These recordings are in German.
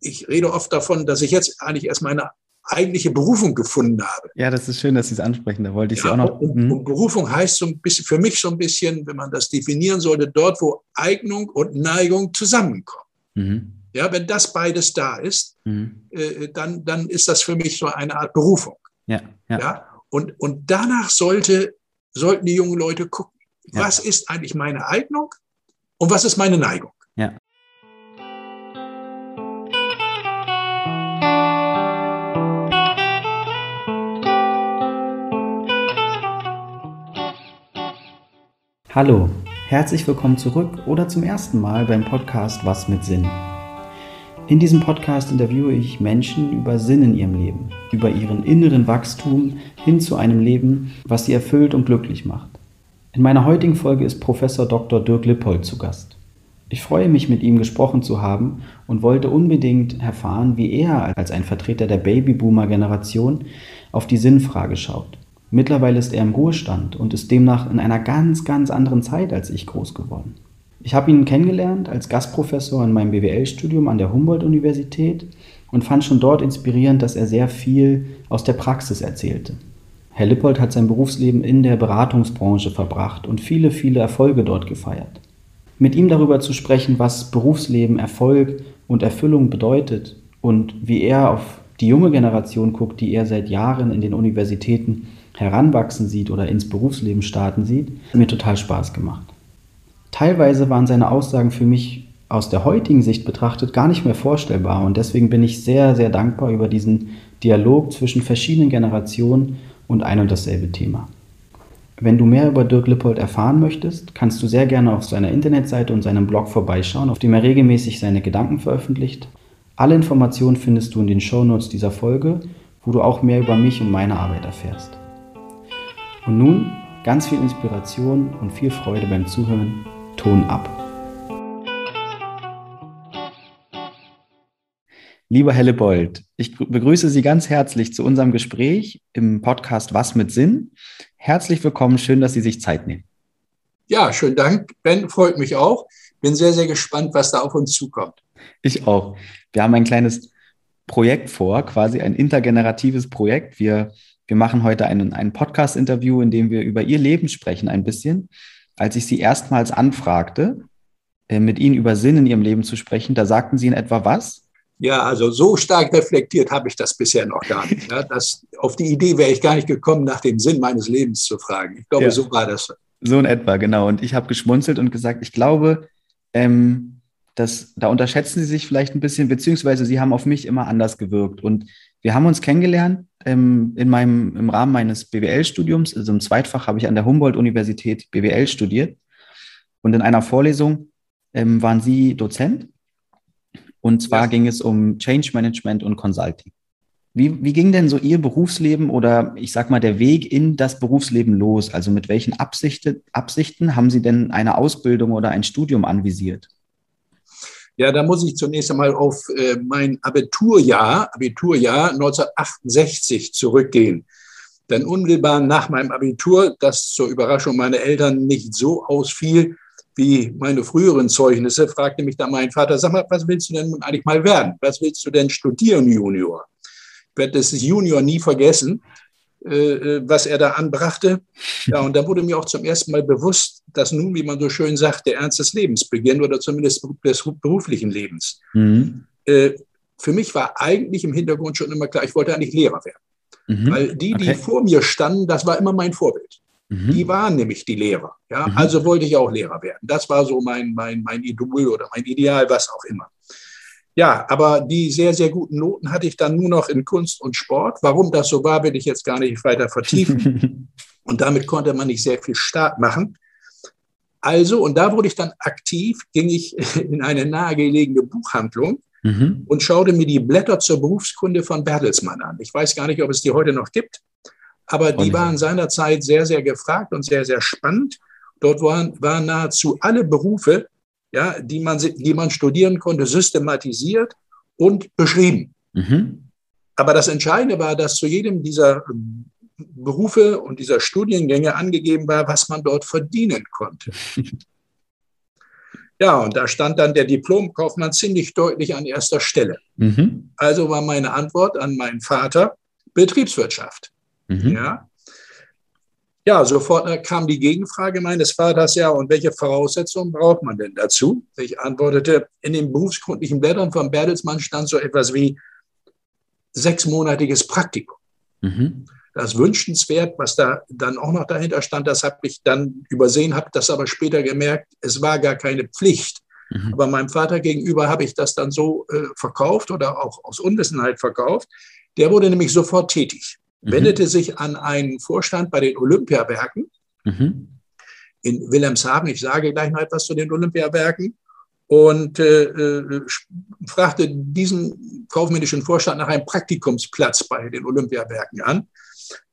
ich rede oft davon, dass ich jetzt eigentlich erst meine eigentliche Berufung gefunden habe. Ja, das ist schön, dass Sie es ansprechen. Da wollte ich ja, Sie auch noch. Und, und, Berufung heißt so ein bisschen, für mich so ein bisschen, wenn man das definieren sollte, dort, wo Eignung und Neigung zusammenkommen. Mhm. Ja, wenn das beides da ist, mhm. äh, dann, dann ist das für mich so eine Art Berufung. Ja, ja. ja? Und, und danach sollte, sollten die jungen Leute gucken, ja. was ist eigentlich meine Eignung und was ist meine Neigung. Hallo, herzlich willkommen zurück oder zum ersten Mal beim Podcast Was mit Sinn. In diesem Podcast interviewe ich Menschen über Sinn in ihrem Leben, über ihren inneren Wachstum hin zu einem Leben, was sie erfüllt und glücklich macht. In meiner heutigen Folge ist Professor Dr. Dirk Lippold zu Gast. Ich freue mich, mit ihm gesprochen zu haben und wollte unbedingt erfahren, wie er als ein Vertreter der Babyboomer-Generation auf die Sinnfrage schaut. Mittlerweile ist er im Ruhestand und ist demnach in einer ganz, ganz anderen Zeit als ich groß geworden. Ich habe ihn kennengelernt als Gastprofessor in meinem BWL-Studium an der Humboldt-Universität und fand schon dort inspirierend, dass er sehr viel aus der Praxis erzählte. Herr Lippold hat sein Berufsleben in der Beratungsbranche verbracht und viele, viele Erfolge dort gefeiert. Mit ihm darüber zu sprechen, was Berufsleben, Erfolg und Erfüllung bedeutet und wie er auf die junge Generation guckt, die er seit Jahren in den Universitäten heranwachsen sieht oder ins Berufsleben starten sieht, hat mir total Spaß gemacht. Teilweise waren seine Aussagen für mich aus der heutigen Sicht betrachtet gar nicht mehr vorstellbar und deswegen bin ich sehr, sehr dankbar über diesen Dialog zwischen verschiedenen Generationen und ein und dasselbe Thema. Wenn du mehr über Dirk Lippold erfahren möchtest, kannst du sehr gerne auf seiner Internetseite und seinem Blog vorbeischauen, auf dem er regelmäßig seine Gedanken veröffentlicht. Alle Informationen findest du in den Shownotes dieser Folge, wo du auch mehr über mich und meine Arbeit erfährst. Und nun ganz viel Inspiration und viel Freude beim Zuhören. Ton ab. Lieber Hellebold, ich begrüße Sie ganz herzlich zu unserem Gespräch im Podcast Was mit Sinn. Herzlich willkommen, schön, dass Sie sich Zeit nehmen. Ja, schönen Dank, Ben, freut mich auch. Bin sehr, sehr gespannt, was da auf uns zukommt. Ich auch. Wir haben ein kleines Projekt vor, quasi ein intergeneratives Projekt. Wir wir machen heute einen, ein Podcast-Interview, in dem wir über ihr Leben sprechen ein bisschen. Als ich sie erstmals anfragte, äh, mit ihnen über Sinn in ihrem Leben zu sprechen, da sagten sie in etwa was? Ja, also so stark reflektiert habe ich das bisher noch gar nicht. Ja, das, auf die Idee wäre ich gar nicht gekommen, nach dem Sinn meines Lebens zu fragen. Ich glaube, ja. so war das. So in etwa, genau. Und ich habe geschmunzelt und gesagt, ich glaube, ähm, dass, da unterschätzen Sie sich vielleicht ein bisschen, beziehungsweise Sie haben auf mich immer anders gewirkt. Und wir haben uns kennengelernt ähm, in meinem, im Rahmen meines BWL-Studiums, also im Zweitfach habe ich an der Humboldt-Universität BWL studiert. Und in einer Vorlesung ähm, waren Sie Dozent. Und zwar ja. ging es um Change Management und Consulting. Wie, wie ging denn so Ihr Berufsleben oder ich sag mal der Weg in das Berufsleben los? Also mit welchen Absichten, Absichten haben Sie denn eine Ausbildung oder ein Studium anvisiert? Ja, da muss ich zunächst einmal auf äh, mein Abiturjahr, Abiturjahr 1968 zurückgehen. Denn unmittelbar nach meinem Abitur, das zur Überraschung meiner Eltern nicht so ausfiel wie meine früheren Zeugnisse, fragte mich dann mein Vater, sag mal, was willst du denn eigentlich mal werden? Was willst du denn studieren, Junior? Ich werde das Junior nie vergessen. Äh, äh, was er da anbrachte. Ja, und da wurde mir auch zum ersten Mal bewusst, dass nun, wie man so schön sagt, der Ernst des Lebens beginnt oder zumindest des beruflichen Lebens. Mhm. Äh, für mich war eigentlich im Hintergrund schon immer klar, ich wollte eigentlich Lehrer werden. Mhm. Weil die, die okay. vor mir standen, das war immer mein Vorbild. Mhm. Die waren nämlich die Lehrer. Ja? Mhm. Also wollte ich auch Lehrer werden. Das war so mein, mein, mein Idol oder mein Ideal, was auch immer. Ja, aber die sehr, sehr guten Noten hatte ich dann nur noch in Kunst und Sport. Warum das so war, will ich jetzt gar nicht weiter vertiefen. und damit konnte man nicht sehr viel Start machen. Also, und da wurde ich dann aktiv, ging ich in eine nahegelegene Buchhandlung mhm. und schaute mir die Blätter zur Berufskunde von Bertelsmann an. Ich weiß gar nicht, ob es die heute noch gibt, aber die waren seinerzeit sehr, sehr gefragt und sehr, sehr spannend. Dort waren, waren nahezu alle Berufe ja, die, man, die man studieren konnte, systematisiert und beschrieben. Mhm. Aber das Entscheidende war, dass zu jedem dieser ähm, Berufe und dieser Studiengänge angegeben war, was man dort verdienen konnte. Ja, und da stand dann der Diplomkaufmann ziemlich deutlich an erster Stelle. Mhm. Also war meine Antwort an meinen Vater Betriebswirtschaft. Mhm. Ja. Ja, sofort kam die Gegenfrage meines Vaters, ja, und welche Voraussetzungen braucht man denn dazu? Ich antwortete, in den berufsgrundlichen Blättern von Bertelsmann stand so etwas wie sechsmonatiges Praktikum. Mhm. Das wünschenswert, was da dann auch noch dahinter stand, das habe ich dann übersehen, habe das aber später gemerkt, es war gar keine Pflicht. Mhm. Aber meinem Vater gegenüber habe ich das dann so äh, verkauft oder auch aus Unwissenheit verkauft. Der wurde nämlich sofort tätig, mhm. wendete sich an einen Vorstand bei den Olympiawerken mhm. in Wilhelmshaven. Ich sage gleich noch etwas zu den Olympiawerken und äh, äh, fragte diesen kaufmännischen Vorstand nach einem Praktikumsplatz bei den Olympiawerken an.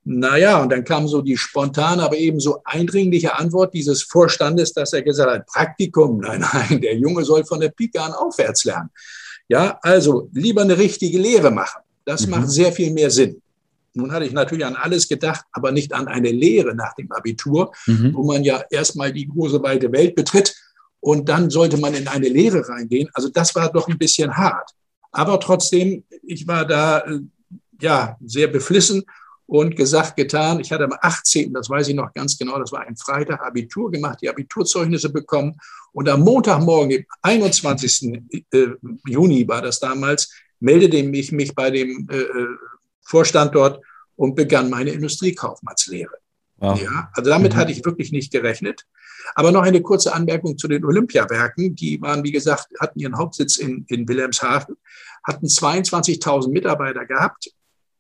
Naja, und dann kam so die spontane, aber ebenso eindringliche Antwort dieses Vorstandes, dass er gesagt hat, Praktikum, nein, nein, der Junge soll von der Pike an aufwärts lernen. Ja, also lieber eine richtige Lehre machen. Das mhm. macht sehr viel mehr Sinn. Nun hatte ich natürlich an alles gedacht, aber nicht an eine Lehre nach dem Abitur, mhm. wo man ja erstmal die große weite Welt betritt und dann sollte man in eine Lehre reingehen. Also das war doch ein bisschen hart. Aber trotzdem, ich war da äh, ja sehr beflissen und gesagt, getan. Ich hatte am 18., das weiß ich noch ganz genau, das war ein Freitag, Abitur gemacht, die Abiturzeugnisse bekommen. Und am Montagmorgen, dem 21. Äh, Juni war das damals, meldete ich mich bei dem äh, Vorstand dort und begann meine Industriekaufmannslehre. Wow. Ja, also damit mhm. hatte ich wirklich nicht gerechnet. Aber noch eine kurze Anmerkung zu den Olympiawerken. Die waren, wie gesagt, hatten ihren Hauptsitz in, in Wilhelmshaven, hatten 22.000 Mitarbeiter gehabt,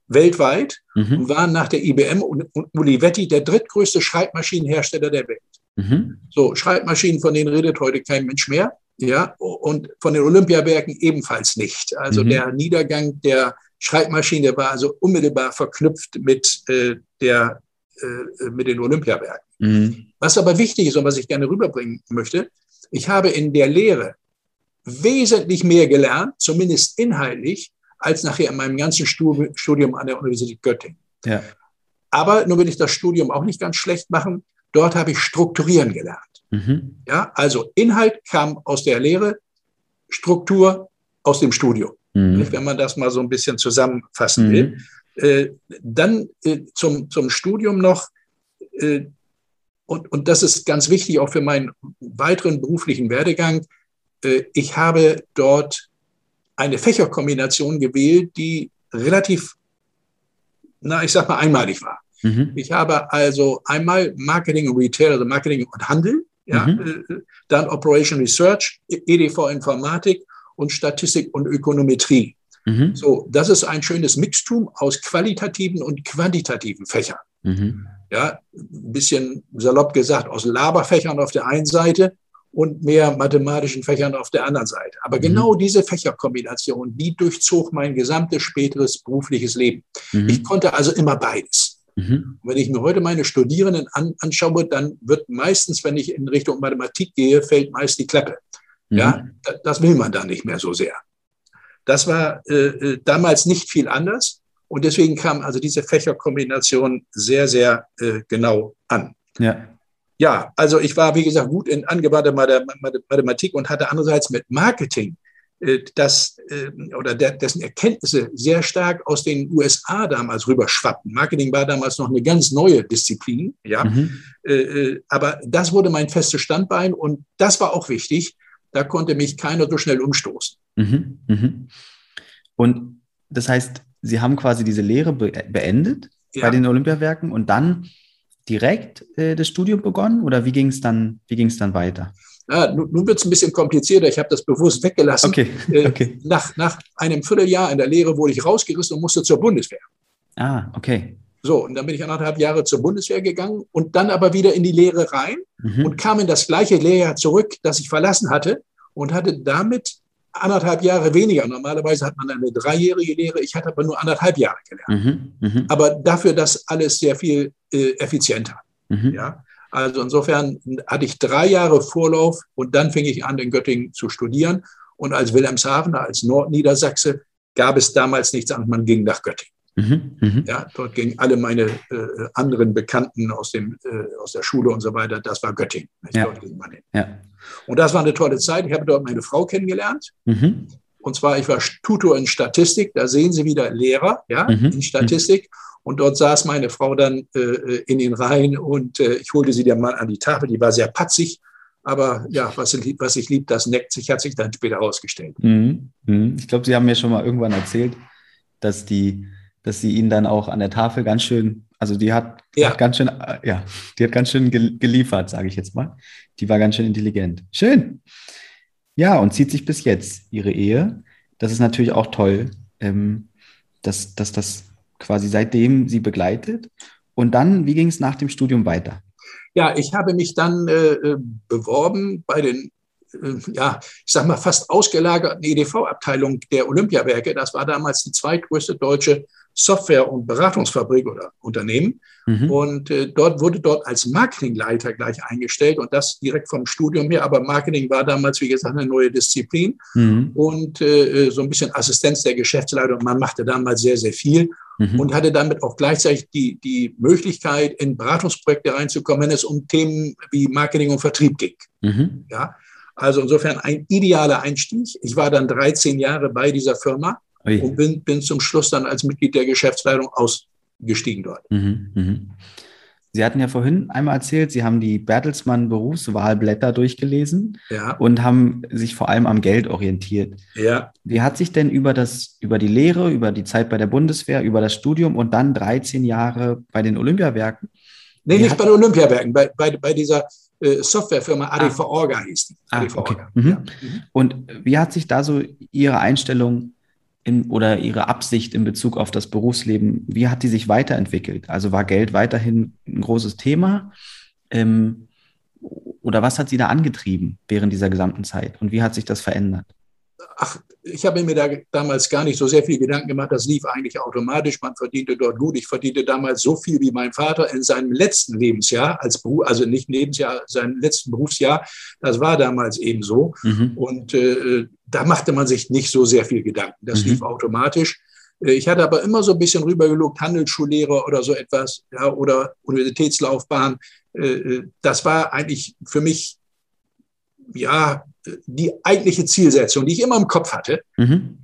weltweit, mhm. und waren nach der IBM und, Olivetti der drittgrößte Schreibmaschinenhersteller der Welt. Mhm. So, Schreibmaschinen, von denen redet heute kein Mensch mehr. Ja, und von den Olympiawerken ebenfalls nicht. Also mhm. der Niedergang der Schreibmaschine war also unmittelbar verknüpft mit äh, der äh, mit den Olympiawerken. Mhm. Was aber wichtig ist und was ich gerne rüberbringen möchte, ich habe in der Lehre wesentlich mehr gelernt, zumindest inhaltlich, als nachher in meinem ganzen Studium an der Universität Göttingen. Ja. Aber nun will ich das Studium auch nicht ganz schlecht machen. Dort habe ich strukturieren gelernt. Mhm. Ja, also Inhalt kam aus der Lehre, Struktur aus dem Studium. Mhm. Wenn man das mal so ein bisschen zusammenfassen will. Mhm. Äh, dann äh, zum, zum Studium noch, äh, und, und das ist ganz wichtig auch für meinen weiteren beruflichen Werdegang, äh, ich habe dort eine Fächerkombination gewählt, die relativ, na, ich sag mal, einmalig war. Mhm. Ich habe also einmal Marketing und Retail, also Marketing und Handel, ja, mhm. Äh, dann Operation Research, EDV Informatik und Statistik und Ökonometrie. Mhm. So, das ist ein schönes Mixtum aus qualitativen und quantitativen Fächern. Mhm. Ja, ein bisschen salopp gesagt, aus Laberfächern auf der einen Seite und mehr mathematischen Fächern auf der anderen Seite. Aber mhm. genau diese Fächerkombination, die durchzog mein gesamtes späteres berufliches Leben. Mhm. Ich konnte also immer beides. Mhm. Wenn ich mir heute meine Studierenden an, anschaue, dann wird meistens, wenn ich in Richtung Mathematik gehe, fällt meist die Klappe. Ja, mhm. das will man da nicht mehr so sehr. Das war äh, äh, damals nicht viel anders. Und deswegen kam also diese Fächerkombination sehr, sehr äh, genau an. Ja. Ja, also ich war, wie gesagt, gut in angewandter Mathematik und hatte andererseits mit Marketing äh, das äh, oder der, dessen Erkenntnisse sehr stark aus den USA damals rüberschwappen. Marketing war damals noch eine ganz neue Disziplin, ja. Mhm. Äh, äh, aber das wurde mein festes Standbein und das war auch wichtig. Da konnte mich keiner so schnell umstoßen. Mhm, mhm. Und das heißt, Sie haben quasi diese Lehre be beendet ja. bei den Olympiawerken und dann direkt äh, das Studium begonnen oder wie ging es dann, dann weiter? Ja, nun, nun wird es ein bisschen komplizierter. Ich habe das bewusst weggelassen. Okay. Äh, okay. Nach, nach einem Vierteljahr in der Lehre wurde ich rausgerissen und musste zur Bundeswehr. Ah, okay. So, und dann bin ich anderthalb Jahre zur Bundeswehr gegangen und dann aber wieder in die Lehre rein mhm. und kam in das gleiche Lehrjahr zurück, das ich verlassen hatte und hatte damit anderthalb Jahre weniger. Normalerweise hat man eine dreijährige Lehre. Ich hatte aber nur anderthalb Jahre gelernt. Mhm, mh. Aber dafür das alles sehr viel äh, effizienter. Mhm. Ja? Also insofern hatte ich drei Jahre Vorlauf und dann fing ich an, in Göttingen zu studieren. Und als Wilhelmshavener, als Nordniedersachse, gab es damals nichts anderes. Man ging nach Göttingen. Mhm, mh. Ja, dort gingen alle meine äh, anderen Bekannten aus, dem, äh, aus der Schule und so weiter. Das war Göttingen. Ja. Ja. Und das war eine tolle Zeit. Ich habe dort meine Frau kennengelernt. Mhm. Und zwar, ich war Tutor in Statistik. Da sehen Sie wieder Lehrer ja, mhm. in Statistik. Und dort saß meine Frau dann äh, äh, in den Reihen und äh, ich holte sie dann mal an die Tafel. Die war sehr patzig. Aber ja, was, was ich lieb, das neckt sich, hat sich dann später herausgestellt. Mhm. mhm. Ich glaube, Sie haben mir schon mal irgendwann erzählt, dass die, dass sie Ihnen dann auch an der Tafel ganz schön, also die hat, ja. hat ganz schön, ja, die hat ganz schön geliefert, sage ich jetzt mal. Die war ganz schön intelligent. Schön. Ja, und zieht sich bis jetzt ihre Ehe. Das ist natürlich auch toll, ähm, dass, dass das quasi seitdem sie begleitet. Und dann, wie ging es nach dem Studium weiter? Ja, ich habe mich dann äh, äh beworben bei den äh, ja, ich sag mal, fast ausgelagerten EDV-Abteilung der Olympiawerke. Das war damals die zweitgrößte deutsche Software- und Beratungsfabrik oder Unternehmen. Mhm. Und äh, dort wurde dort als Marketingleiter gleich eingestellt und das direkt vom Studium her. Aber Marketing war damals, wie gesagt, eine neue Disziplin mhm. und äh, so ein bisschen Assistenz der Geschäftsleitung. Man machte damals sehr, sehr viel mhm. und hatte damit auch gleichzeitig die, die Möglichkeit, in Beratungsprojekte reinzukommen, wenn es um Themen wie Marketing und Vertrieb ging. Mhm. Ja, also insofern ein idealer Einstieg. Ich war dann 13 Jahre bei dieser Firma Ui. und bin, bin zum Schluss dann als Mitglied der Geschäftsleitung ausgestiegen dort. Mhm, mhm. Sie hatten ja vorhin einmal erzählt, Sie haben die Bertelsmann Berufswahlblätter durchgelesen ja. und haben sich vor allem am Geld orientiert. Ja. Wie hat sich denn über das, über die Lehre, über die Zeit bei der Bundeswehr, über das Studium und dann 13 Jahre bei den Olympiawerken? Nee, nicht bei den Olympiawerken, bei, bei, bei dieser äh, Softwarefirma ADV ah. Orga hieß die. Ah, okay. Mhm. Ja. Und wie hat sich da so Ihre Einstellung in, oder Ihre Absicht in Bezug auf das Berufsleben, wie hat die sich weiterentwickelt? Also war Geld weiterhin ein großes Thema? Ähm, oder was hat Sie da angetrieben während dieser gesamten Zeit? Und wie hat sich das verändert? ach, ich habe mir da damals gar nicht so sehr viel Gedanken gemacht. Das lief eigentlich automatisch. Man verdiente dort gut. Ich verdiente damals so viel wie mein Vater in seinem letzten Lebensjahr als Beruf, also nicht Lebensjahr, seinem letzten Berufsjahr. Das war damals eben so. Mhm. Und äh, da machte man sich nicht so sehr viel Gedanken. Das mhm. lief automatisch. Äh, ich hatte aber immer so ein bisschen rübergelugt, Handelsschullehrer oder so etwas, ja, oder Universitätslaufbahn. Äh, äh, das war eigentlich für mich, ja, die eigentliche Zielsetzung, die ich immer im Kopf hatte. Mhm.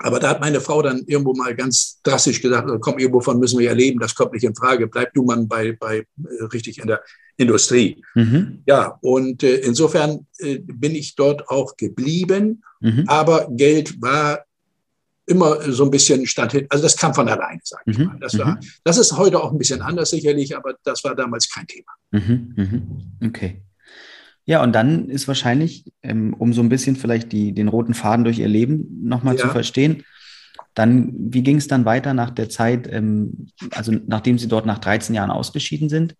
Aber da hat meine Frau dann irgendwo mal ganz drastisch gesagt, also komm, irgendwovon müssen wir ja leben, das kommt nicht in Frage, bleib du mal bei, bei äh, richtig in der Industrie. Mhm. Ja, und äh, insofern äh, bin ich dort auch geblieben, mhm. aber Geld war immer so ein bisschen stand hin. Also das kam von alleine, sage ich mhm. mal. Das, war, mhm. das ist heute auch ein bisschen anders sicherlich, aber das war damals kein Thema. Mhm. Okay. Ja, und dann ist wahrscheinlich, ähm, um so ein bisschen vielleicht die, den roten Faden durch ihr Leben nochmal ja. zu verstehen, dann, wie ging es dann weiter nach der Zeit, ähm, also nachdem Sie dort nach 13 Jahren ausgeschieden sind?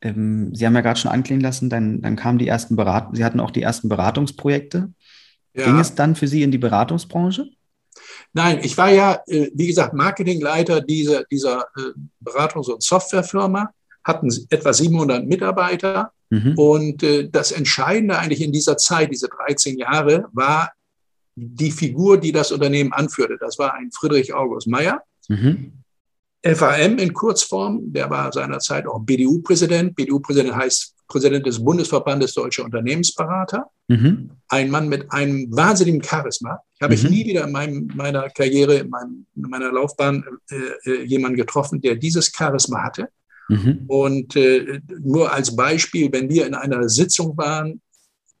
Ähm, Sie haben ja gerade schon anklingen lassen, dann, dann kamen die ersten Berat Sie hatten auch die ersten Beratungsprojekte. Ja. Ging es dann für Sie in die Beratungsbranche? Nein, ich war ja, äh, wie gesagt, Marketingleiter dieser, dieser äh, Beratungs- und Softwarefirma, hatten etwa 700 Mitarbeiter Mhm. Und äh, das Entscheidende eigentlich in dieser Zeit, diese 13 Jahre, war die Figur, die das Unternehmen anführte. Das war ein Friedrich August Meyer. Mhm. FAM in Kurzform, der war seinerzeit auch BDU-Präsident. BDU-Präsident heißt Präsident des Bundesverbandes Deutscher Unternehmensberater. Mhm. Ein Mann mit einem wahnsinnigen Charisma. Ich habe mhm. ich nie wieder in meinem, meiner Karriere, in, meinem, in meiner Laufbahn äh, äh, jemanden getroffen, der dieses Charisma hatte. Mhm. Und äh, nur als Beispiel, wenn wir in einer Sitzung waren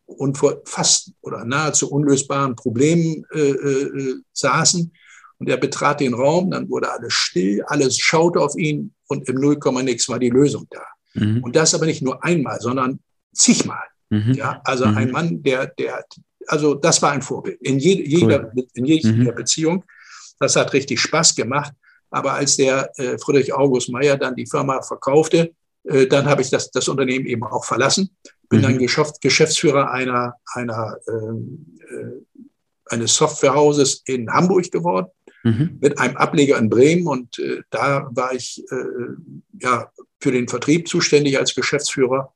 und vor fast oder nahezu unlösbaren Problemen äh, äh, saßen und er betrat den Raum, dann wurde alles still, alles schaute auf ihn und im Nullkomma-Nix war die Lösung da. Mhm. Und das aber nicht nur einmal, sondern zigmal. Mhm. Ja, also mhm. ein Mann, der, der, also das war ein Vorbild in, je, jeder, cool. in jeder mhm. Beziehung. Das hat richtig Spaß gemacht. Aber als der äh, Friedrich August Meyer dann die Firma verkaufte, äh, dann habe ich das, das Unternehmen eben auch verlassen. Bin mhm. dann Geschäftsführer einer, einer, ähm, äh, eines Softwarehauses in Hamburg geworden, mhm. mit einem Ableger in Bremen. Und äh, da war ich äh, ja, für den Vertrieb zuständig als Geschäftsführer.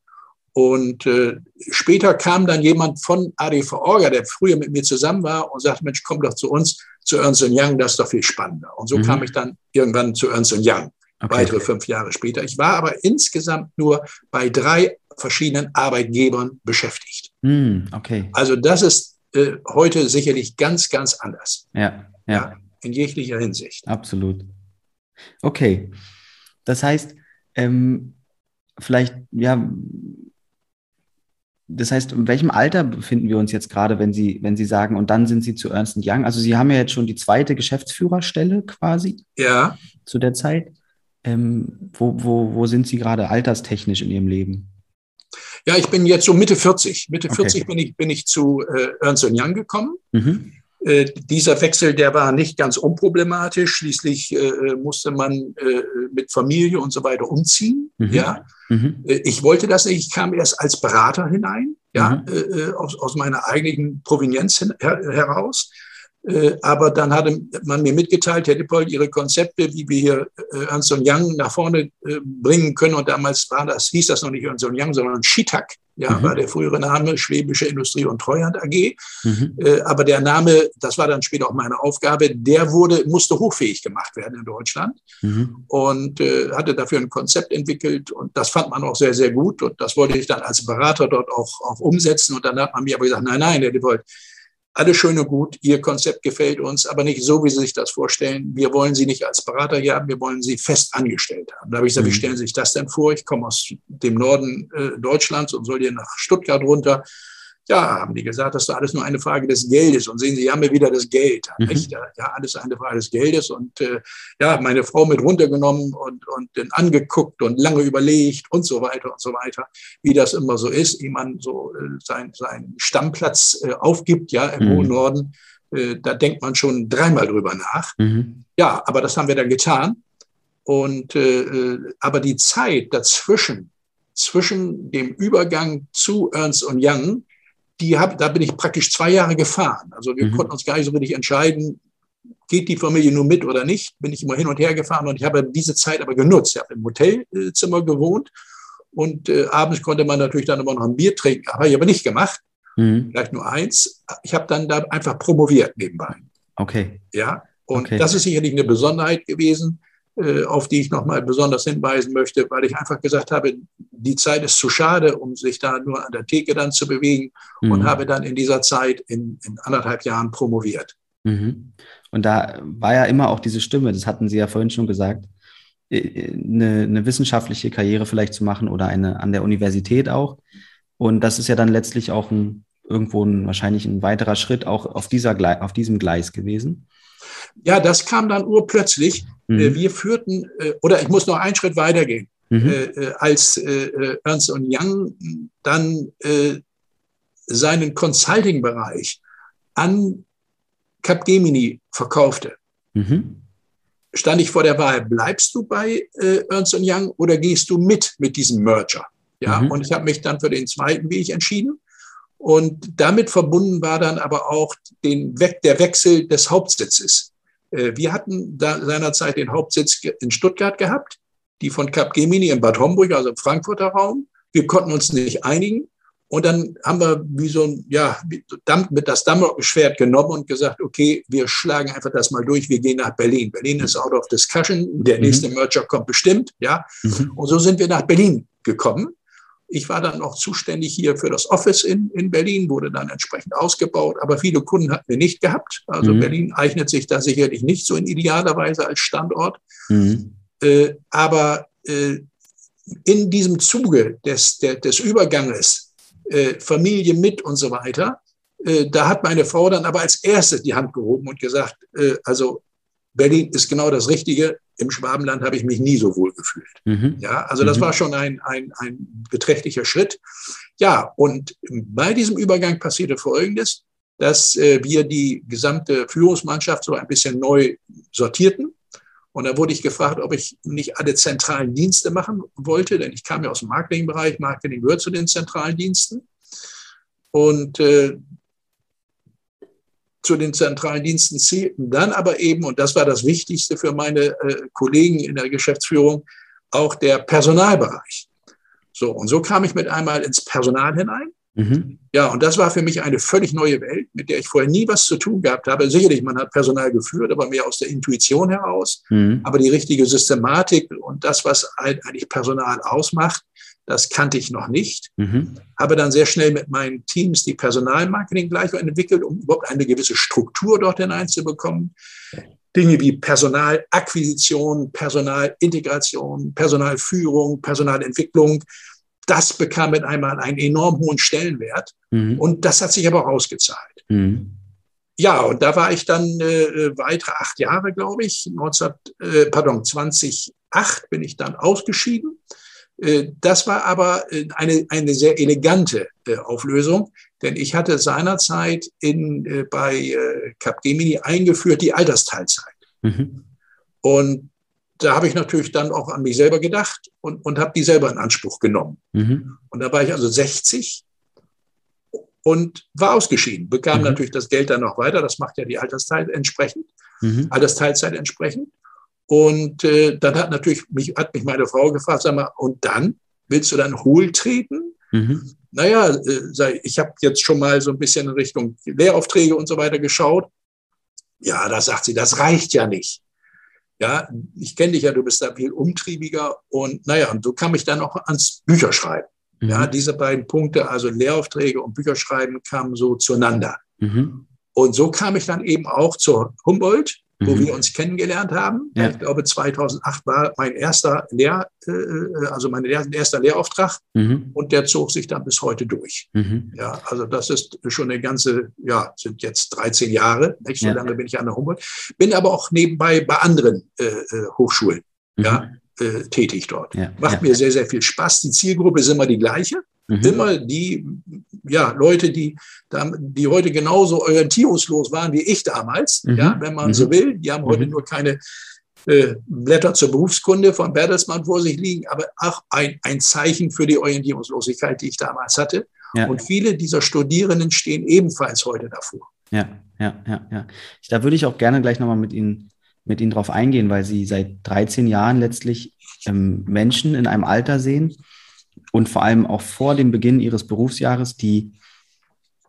Und äh, später kam dann jemand von ADV Orga, der früher mit mir zusammen war und sagte, Mensch, komm doch zu uns zu Ernst Young, das ist doch viel spannender. Und so mhm. kam ich dann irgendwann zu Ernst Young, okay. weitere fünf Jahre später. Ich war aber insgesamt nur bei drei verschiedenen Arbeitgebern beschäftigt. Hm, okay. Also das ist äh, heute sicherlich ganz, ganz anders. Ja, ja, ja. In jeglicher Hinsicht. Absolut. Okay. Das heißt, ähm, vielleicht, ja, das heißt, in welchem Alter befinden wir uns jetzt gerade, wenn Sie, wenn Sie sagen, und dann sind Sie zu Ernst Young? Also Sie haben ja jetzt schon die zweite Geschäftsführerstelle quasi. Ja. Zu der Zeit. Ähm, wo, wo, wo sind Sie gerade alterstechnisch in Ihrem Leben? Ja, ich bin jetzt so Mitte 40. Mitte okay. 40 bin ich, bin ich zu äh, Ernst Young gekommen. Mhm. Äh, dieser Wechsel, der war nicht ganz unproblematisch. Schließlich äh, musste man äh, mit Familie und so weiter umziehen. Mhm. Ja, mhm. Äh, ich wollte das nicht. Ich kam erst als Berater hinein, ja, mhm. Äh, aus, aus meiner eigenen Provenienz hin, her, heraus. Äh, aber dann hatte man mir mitgeteilt, Herr Dippold, Ihre Konzepte, wie wir hier äh, Ernst Young nach vorne äh, bringen können. Und damals war das, hieß das noch nicht Ernst Young, sondern Shitak. Ja, mhm. war der frühere Name Schwäbische Industrie und Treuhand AG. Mhm. aber der Name, das war dann später auch meine Aufgabe, der wurde, musste hochfähig gemacht werden in Deutschland mhm. und hatte dafür ein Konzept entwickelt. Und das fand man auch sehr, sehr gut. Und das wollte ich dann als Berater dort auch, auch umsetzen. Und dann hat man mir aber gesagt, nein, nein, Herr Dippold, alles schön und gut, Ihr Konzept gefällt uns, aber nicht so, wie Sie sich das vorstellen. Wir wollen Sie nicht als Berater hier haben, wir wollen Sie fest angestellt haben. Da habe ich gesagt, mhm. wie stellen Sie sich das denn vor? Ich komme aus dem Norden äh, Deutschlands und soll hier nach Stuttgart runter. Ja, haben die gesagt, das ist alles nur eine Frage des Geldes. Und sehen Sie, hier haben wir wieder das Geld. Mhm. Ja, alles eine Frage des Geldes. Und äh, ja, meine Frau mit runtergenommen und, und dann angeguckt und lange überlegt und so weiter und so weiter, wie das immer so ist, wie man so äh, sein, seinen Stammplatz äh, aufgibt, ja, im mhm. hohen Norden. Äh, da denkt man schon dreimal drüber nach. Mhm. Ja, aber das haben wir dann getan. Und äh, äh aber die Zeit dazwischen, zwischen dem Übergang zu Ernst und Young, die hab, da bin ich praktisch zwei Jahre gefahren. Also wir mhm. konnten uns gar nicht so richtig entscheiden, geht die Familie nur mit oder nicht. Bin ich immer hin und her gefahren und ich habe diese Zeit aber genutzt. Ich habe im Hotelzimmer gewohnt und äh, abends konnte man natürlich dann immer noch ein Bier trinken. Habe ich aber nicht gemacht. Mhm. Vielleicht nur eins. Ich habe dann da einfach promoviert nebenbei. Okay. Ja, und okay. das ist sicherlich eine Besonderheit gewesen. Äh, auf die ich nochmal besonders hinweisen möchte, weil ich einfach gesagt habe, die Zeit ist zu schade, um sich da nur an der Theke dann zu bewegen mhm. und habe dann in dieser Zeit in, in anderthalb Jahren promoviert. Mhm. Und da war ja immer auch diese Stimme, das hatten Sie ja vorhin schon gesagt, äh, eine, eine wissenschaftliche Karriere vielleicht zu machen oder eine an der Universität auch. Und das ist ja dann letztlich auch ein, irgendwo ein, wahrscheinlich ein weiterer Schritt auch auf, dieser, auf diesem Gleis gewesen. Ja, das kam dann urplötzlich. Äh, mhm. Wir führten, äh, oder ich muss noch einen Schritt weitergehen. Mhm. Äh, als Ernst Young dann seinen Consulting-Bereich an Capgemini verkaufte, mhm. stand ich vor der Wahl, bleibst du bei Ernst Young oder gehst du mit mit diesem Merger? Ja, mhm. und ich habe mich dann für den zweiten Weg entschieden. Und damit verbunden war dann aber auch den, der Wechsel des Hauptsitzes. Äh, wir hatten da seinerzeit den Hauptsitz in Stuttgart gehabt, die von Capgemini in Bad Homburg, also im Frankfurter Raum. Wir konnten uns nicht einigen. Und dann haben wir wie so ein, ja, mit das Damoklesschwert genommen und gesagt, okay, wir schlagen einfach das mal durch, wir gehen nach Berlin. Berlin ist out of discussion, der mhm. nächste Merger kommt bestimmt, ja. Mhm. Und so sind wir nach Berlin gekommen. Ich war dann noch zuständig hier für das Office in, in Berlin, wurde dann entsprechend ausgebaut, aber viele Kunden hatten wir nicht gehabt. Also mhm. Berlin eignet sich da sicherlich nicht so in idealer Weise als Standort. Mhm. Äh, aber äh, in diesem Zuge des, der, des Überganges, äh, Familie mit und so weiter, äh, da hat meine Frau dann aber als erste die Hand gehoben und gesagt, äh, also Berlin ist genau das Richtige. Im Schwabenland habe ich mich nie so wohl gefühlt. Mhm. Ja, also das mhm. war schon ein, ein, ein beträchtlicher Schritt. Ja, und bei diesem Übergang passierte Folgendes, dass äh, wir die gesamte Führungsmannschaft so ein bisschen neu sortierten. Und da wurde ich gefragt, ob ich nicht alle zentralen Dienste machen wollte, denn ich kam ja aus dem Marketingbereich. Marketing gehört zu den zentralen Diensten. Und äh, zu den zentralen Diensten zählten dann aber eben, und das war das Wichtigste für meine äh, Kollegen in der Geschäftsführung, auch der Personalbereich. So, und so kam ich mit einmal ins Personal hinein. Mhm. Ja, und das war für mich eine völlig neue Welt, mit der ich vorher nie was zu tun gehabt habe. Sicherlich, man hat Personal geführt, aber mehr aus der Intuition heraus. Mhm. Aber die richtige Systematik und das, was eigentlich Personal ausmacht, Das kannte ich noch nicht. Mhm. Habe dann sehr schnell mit meinen Teams die Personalmarketing gleich entwickelt, um überhaupt eine gewisse Struktur dort hineinzubekommen. Dinge wie Personalakquisition, Personalintegration, Personalführung, Personalentwicklung. Das bekam mit einmal einen enorm hohen Stellenwert. Mhm. Und das hat sich aber auch ausgezahlt. Mhm. Ja, und da war ich dann äh, weitere acht Jahre, glaube ich. 19, äh, pardon, 2008 bin ich dann ausgeschieden. Äh, das war aber äh, eine, eine sehr elegante äh, Auflösung, denn ich hatte seinerzeit in, bei Capgemini eingeführt die Altersteilzeit. Mhm. Und da habe ich natürlich dann auch an mich selber gedacht und, und habe die selber in Anspruch genommen. Mhm. Und da war ich also 60 und war ausgeschieden, bekam mhm. natürlich das Geld dann noch weiter, das macht ja die Altersteil entsprechend, mhm. Altersteilzeit entsprechend. Und äh, dann hat natürlich mich, hat mich meine Frau gefragt, sag mal, und dann willst du dann hohl treten? Mhm. Naja, äh, ich habe jetzt schon mal so ein bisschen in Richtung Lehraufträge und so weiter geschaut. Ja, da sagt sie, das reicht ja nicht. Ja, ich kenne dich ja, du bist da viel umtriebiger. Und naja, und so kam ich dann auch ans Bücherschreiben. Mhm. Ja, diese beiden Punkte, also Lehraufträge und Bücherschreiben, kamen so zueinander. Mhm. Und so kam ich dann eben auch zur Humboldt wo mhm. wir uns kennengelernt haben. Ja. Ich glaube, 2008 war mein erster Lehr, äh, also mein erster Lehrauftrag mhm. und der zog sich dann bis heute durch. Mhm. Ja, also das ist schon eine ganze, ja, sind jetzt 13 Jahre, nicht so ja. lange bin ich an der Humboldt, bin aber auch nebenbei bei anderen äh, äh Hochschulen, ja, mhm. äh, tätig dort. Ja. Macht mir sehr, sehr viel Spaß. Die Zielgruppe ist immer die gleiche. Mhm. Immer die ja, Leute, die, die heute genauso orientierungslos waren wie ich damals, mhm. ja, wenn man mhm. so will. Die haben heute mhm. nur keine äh, Blätter zur Berufskunde von Bertelsmann vor sich liegen, aber auch ein, ein Zeichen für die Orientierungslosigkeit, die ich damals hatte. Ja. Und viele dieser Studierenden stehen ebenfalls heute davor. Ja, ja, ja, ja. Da würde ich auch gerne gleich nochmal mit Ihnen, mit Ihnen drauf eingehen, weil Sie seit 13 Jahren letztlich ähm, Menschen in einem Alter sehen, und vor allem auch vor dem Beginn ihres Berufsjahres, die,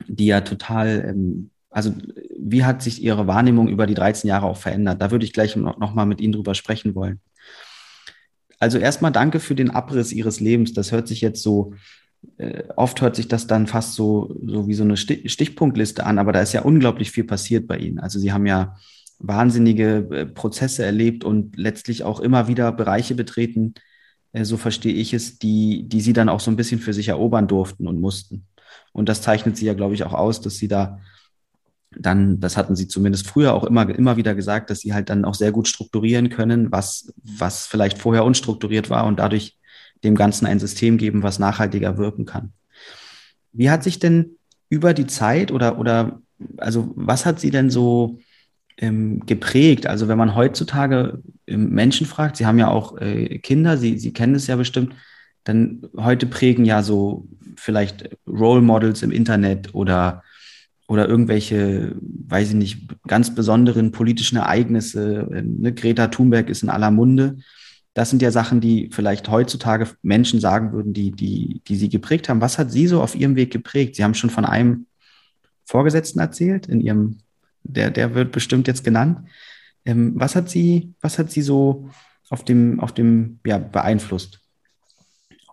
die ja total, ähm, also wie hat sich ihre Wahrnehmung über die 13 Jahre auch verändert? Da würde ich gleich noch, noch mal mit Ihnen drüber sprechen wollen. Also erstmal danke für den Abriss Ihres Lebens. Das hört sich jetzt so, äh, oft hört sich das dann fast so, so wie so eine Stichpunktliste an, aber da ist ja unglaublich viel passiert bei Ihnen. Also Sie haben ja wahnsinnige äh, Prozesse erlebt und letztlich auch immer wieder Bereiche betreten, so verstehe ich es, die, die sie dann auch so ein bisschen für sich erobern durften und mussten. Und das zeichnet sie ja, glaube ich, auch aus, dass sie da dann, das hatten sie zumindest früher auch immer, immer wieder gesagt, dass sie halt dann auch sehr gut strukturieren können, was, was vielleicht vorher unstrukturiert war und dadurch dem Ganzen ein System geben, was nachhaltiger wirken kann. Wie hat sich denn über die Zeit oder, oder, also was hat sie denn so ähm, geprägt? Also wenn man heutzutage ähm, Menschen fragt, Sie haben ja auch äh, Kinder, Sie, Sie kennen es ja bestimmt, dann heute prägen ja so vielleicht Role Models im Internet oder, oder irgendwelche, weiß ich nicht, ganz besonderen politischen Ereignisse. Ähm, ne? Greta Thunberg ist in aller Munde. Das sind ja Sachen, die vielleicht heutzutage Menschen sagen würden, die, die, die sie geprägt haben. Was hat Sie so auf Ihrem Weg geprägt? Sie haben schon von einem Vorgesetzten erzählt in Ihrem der, der wird bestimmt jetzt genannt. Ähm, was hat sie, was hat sie so auf dem, auf dem, ja, beeinflusst?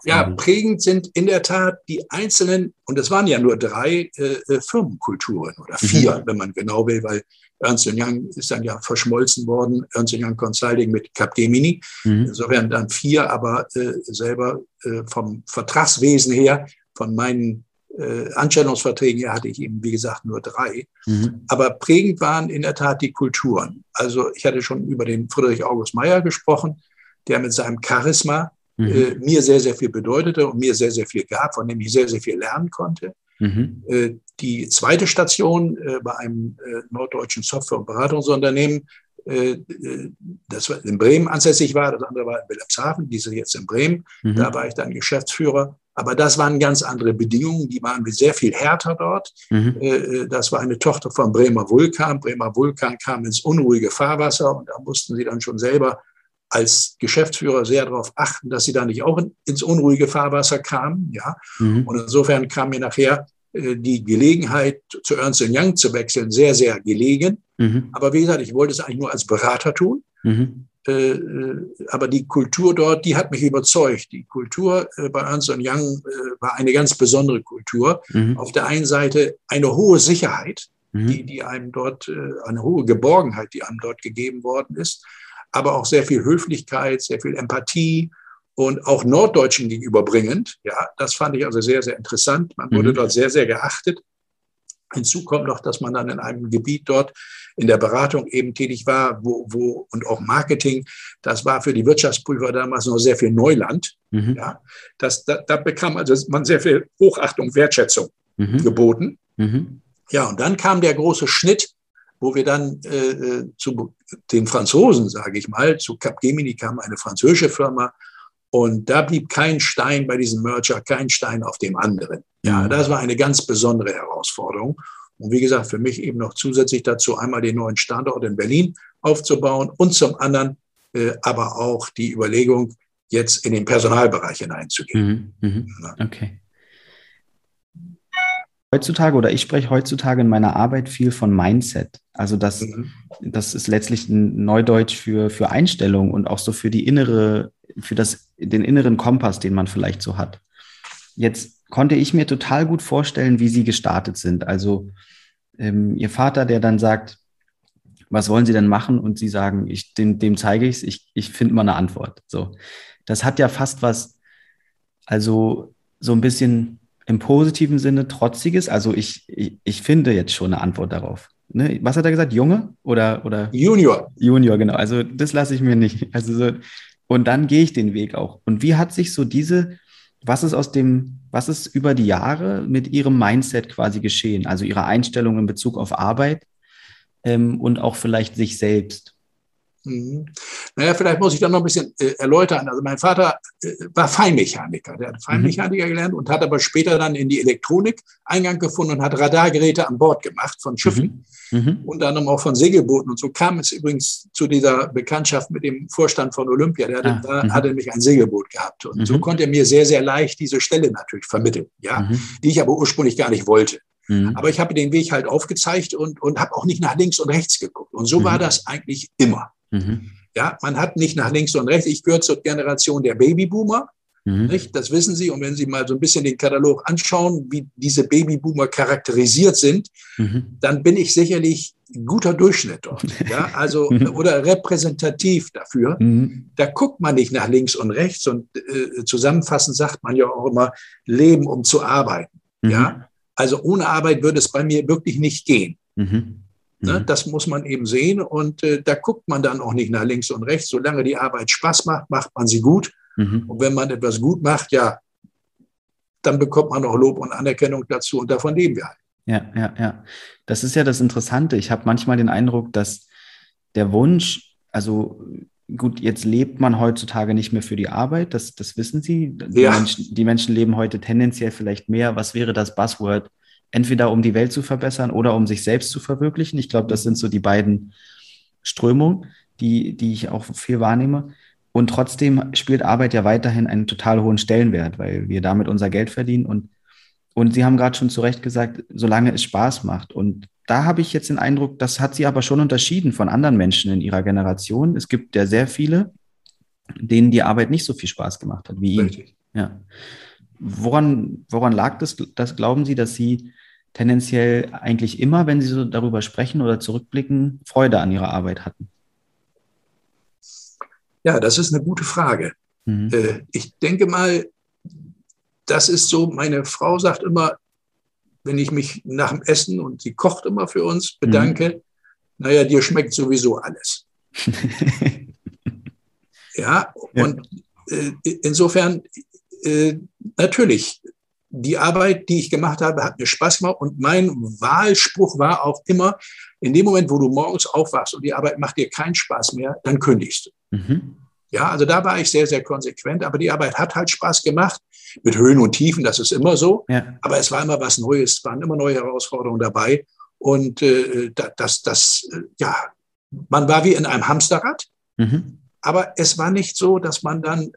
Ja, prägend sind in der Tat die einzelnen, und es waren ja nur drei äh, äh Firmenkulturen oder mhm. vier, mhm. wenn man genau will, weil Ernst Young ist dann ja verschmolzen worden, Ernst Young Consulting mit Capgemini. Mhm. Insofern dann vier, aber äh, selber äh, vom Vertragswesen her, von meinen äh, Anstellungsverträgen her hatte ich eben, wie gesagt, nur drei. Mhm. Aber prägend waren in der Tat die Kulturen. Also ich hatte schon über den Friedrich August Meyer gesprochen, der mit seinem Charisma mhm. äh, mir sehr, sehr viel bedeutete und mir sehr, sehr viel gab, von dem ich sehr, sehr viel lernen konnte. Mhm. Äh, die zweite Station äh, bei einem äh, norddeutschen Software- und Beratungsunternehmen, das in Bremen ansässig war, das andere war in Wilhelmshaven, diese jetzt in Bremen. Mhm. Da war ich dann Geschäftsführer aber das waren ganz andere Bedingungen, die waren sehr viel härter dort. Mhm. Äh, äh, das war eine Tochter von Bremer Vulkan. Bremer Vulkan kam ins unruhige Fahrwasser und da mussten sie dann schon selber als Geschäftsführer sehr darauf achten, dass sie da nicht auch ins unruhige Fahrwasser kamen. Ja? Mhm. Und insofern kam mir nachher äh, die Gelegenheit, zu Ernst Young zu wechseln, sehr, sehr gelegen. Mhm. Aber wie gesagt, ich wollte es eigentlich nur als Berater tun. Mhm. Äh, äh, aber die Kultur dort, die hat mich überzeugt. Die Kultur äh, bei Ernst Young war eine ganz besondere Kultur. Mhm. Auf der einen Seite eine hohe Sicherheit, mhm. die, die einem dort, eine hohe Geborgenheit, die einem dort gegeben worden ist, aber auch sehr viel Höflichkeit, sehr viel Empathie und auch Norddeutschen gegenüberbringend. Ja, das fand ich also sehr, sehr interessant. Man wurde mhm. dort sehr, sehr geachtet. Hinzu kommt noch, dass man dann in einem Gebiet dort in der Beratung eben tätig war, wo, wo und auch Marketing. Das war für die Wirtschaftsprüfer damals noch sehr viel Neuland. Mhm. Ja, das, da, da, bekam also man sehr viel Hochachtung, Wertschätzung mhm. geboten. Mhm. Ja, und dann kam der große Schnitt, wo wir dann äh, äh zu den Franzosen, sage ich mal, zu Capgemini kam eine französische Firma und da blieb kein Stein bei diesem Merger, kein Stein auf dem anderen. Ja, mhm. das war eine ganz besondere Herausforderung. Und wie gesagt, für mich eben noch zusätzlich dazu einmal den neuen Standort in Berlin aufzubauen und zum anderen äh, aber auch die Überlegung, jetzt in den Personalbereich hineinzugehen. Mhm, mh. Okay. Heutzutage oder ich spreche heutzutage in meiner Arbeit viel von Mindset. Also das, mhm. das ist letztlich ein Neudeutsch für, für Einstellung und auch so für die innere, für das, den inneren Kompass, den man vielleicht so hat. Jetzt konnte ich mir total gut vorstellen, wie Sie gestartet sind. Also ähm, Ihr Vater, der dann sagt, was wollen Sie denn machen? Und Sie sagen, ich, dem, dem zeige ich es, ich, ich finde mal eine Antwort. So, das hat ja fast was, also so ein bisschen im positiven Sinne trotziges. Also ich, ich, ich finde jetzt schon eine Antwort darauf. Ne? Was hat er gesagt? Junge oder, oder? Junior. Junior, genau. Also das lasse ich mir nicht. Also so, und dann gehe ich den Weg auch. Und wie hat sich so diese was ist aus dem, was ist über die Jahre mit Ihrem Mindset quasi geschehen? Also Ihre Einstellung in Bezug auf Arbeit ähm, und auch vielleicht sich selbst? Mhm. Naja, vielleicht muss ich da noch ein bisschen äh, erläutern. Also mein Vater äh, war Feinmechaniker. Der hat Feinmechaniker mhm. gelernt und hat aber später dann in die Elektronik Eingang gefunden und hat Radargeräte an Bord gemacht von Schiffen, mhm. mhm. unter anderem auch von Segelbooten. Und so kam es übrigens zu dieser Bekanntschaft mit dem Vorstand von Olympia. Der hatte, ah. da mhm. hatte nämlich ein Segelboot gehabt. Und so mhm. konnte er mir sehr, sehr leicht diese Stelle natürlich vermitteln, ja, die ich aber ursprünglich gar nicht wollte. Aber ich habe den Weg halt aufgezeigt und, und habe auch nicht nach links und rechts geguckt. Und so war das eigentlich immer. Mhm. Ja, man hat nicht nach links und rechts. Ich gehöre zur Generation der Babyboomer. Mhm. Nicht? Das wissen Sie. Und wenn Sie mal so ein bisschen den Katalog anschauen, wie diese Babyboomer charakterisiert sind, mhm. dann bin ich sicherlich ein guter Durchschnitt dort. Ja, also, mhm. oder repräsentativ dafür. Mhm. Da guckt man nicht nach links und rechts und äh, zusammenfassend sagt man ja auch immer, leben, um zu arbeiten. Ja, mhm. also ohne Arbeit würde es bei mir wirklich nicht gehen. Ne, mhm. Das muss man eben sehen und äh, da guckt man dann auch nicht nach links und rechts. Solange die Arbeit Spaß macht, macht man sie gut. Mhm. Und wenn man etwas gut macht, ja, dann bekommt man auch Lob und Anerkennung dazu und davon leben wir halt. Ja, ja, ja. Das ist ja das Interessante. Ich habe manchmal den Eindruck, dass der Wunsch, also gut, jetzt lebt man heutzutage nicht mehr für die Arbeit, das, das wissen Sie. Die, ja. Menschen, die Menschen leben heute tendenziell vielleicht mehr. Was wäre das Buzzword? Entweder um die Welt zu verbessern oder um sich selbst zu verwirklichen. Ich glaube, das sind so die beiden Strömungen, die, die ich auch viel wahrnehme. Und trotzdem spielt Arbeit ja weiterhin einen total hohen Stellenwert, weil wir damit unser Geld verdienen. Und, und Sie haben gerade schon zu Recht gesagt, solange es Spaß macht. Und da habe ich jetzt den Eindruck, das hat Sie aber schon unterschieden von anderen Menschen in Ihrer Generation. Es gibt ja sehr viele, denen die Arbeit nicht so viel Spaß gemacht hat wie Ihnen. Ja. Woran, woran lag das, das, glauben Sie, dass Sie tendenziell eigentlich immer, wenn Sie so darüber sprechen oder zurückblicken, Freude an Ihrer Arbeit hatten? Ja, das ist eine gute Frage. Mhm. Äh, ich denke mal, das ist so, meine Frau sagt immer, wenn ich mich nach dem Essen und sie kocht immer für uns, bedanke, mhm. naja, dir schmeckt sowieso alles. ja, ja, und äh, insofern äh, natürlich, die Arbeit, die ich gemacht habe, hat mir Spaß gemacht. Und mein Wahlspruch war auch immer, in dem Moment, wo du morgens aufwachst und die Arbeit macht dir keinen Spaß mehr, dann kündigst du. Mhm. Ja, also da war ich sehr, sehr konsequent. Aber die Arbeit hat halt Spaß gemacht, mit Höhen und Tiefen, das ist immer so. Ja. Aber es war immer was Neues, es waren immer neue Herausforderungen dabei. Und äh, das, das, äh, ja, man war wie in einem Hamsterrad. Mhm. Aber es war nicht so, dass man dann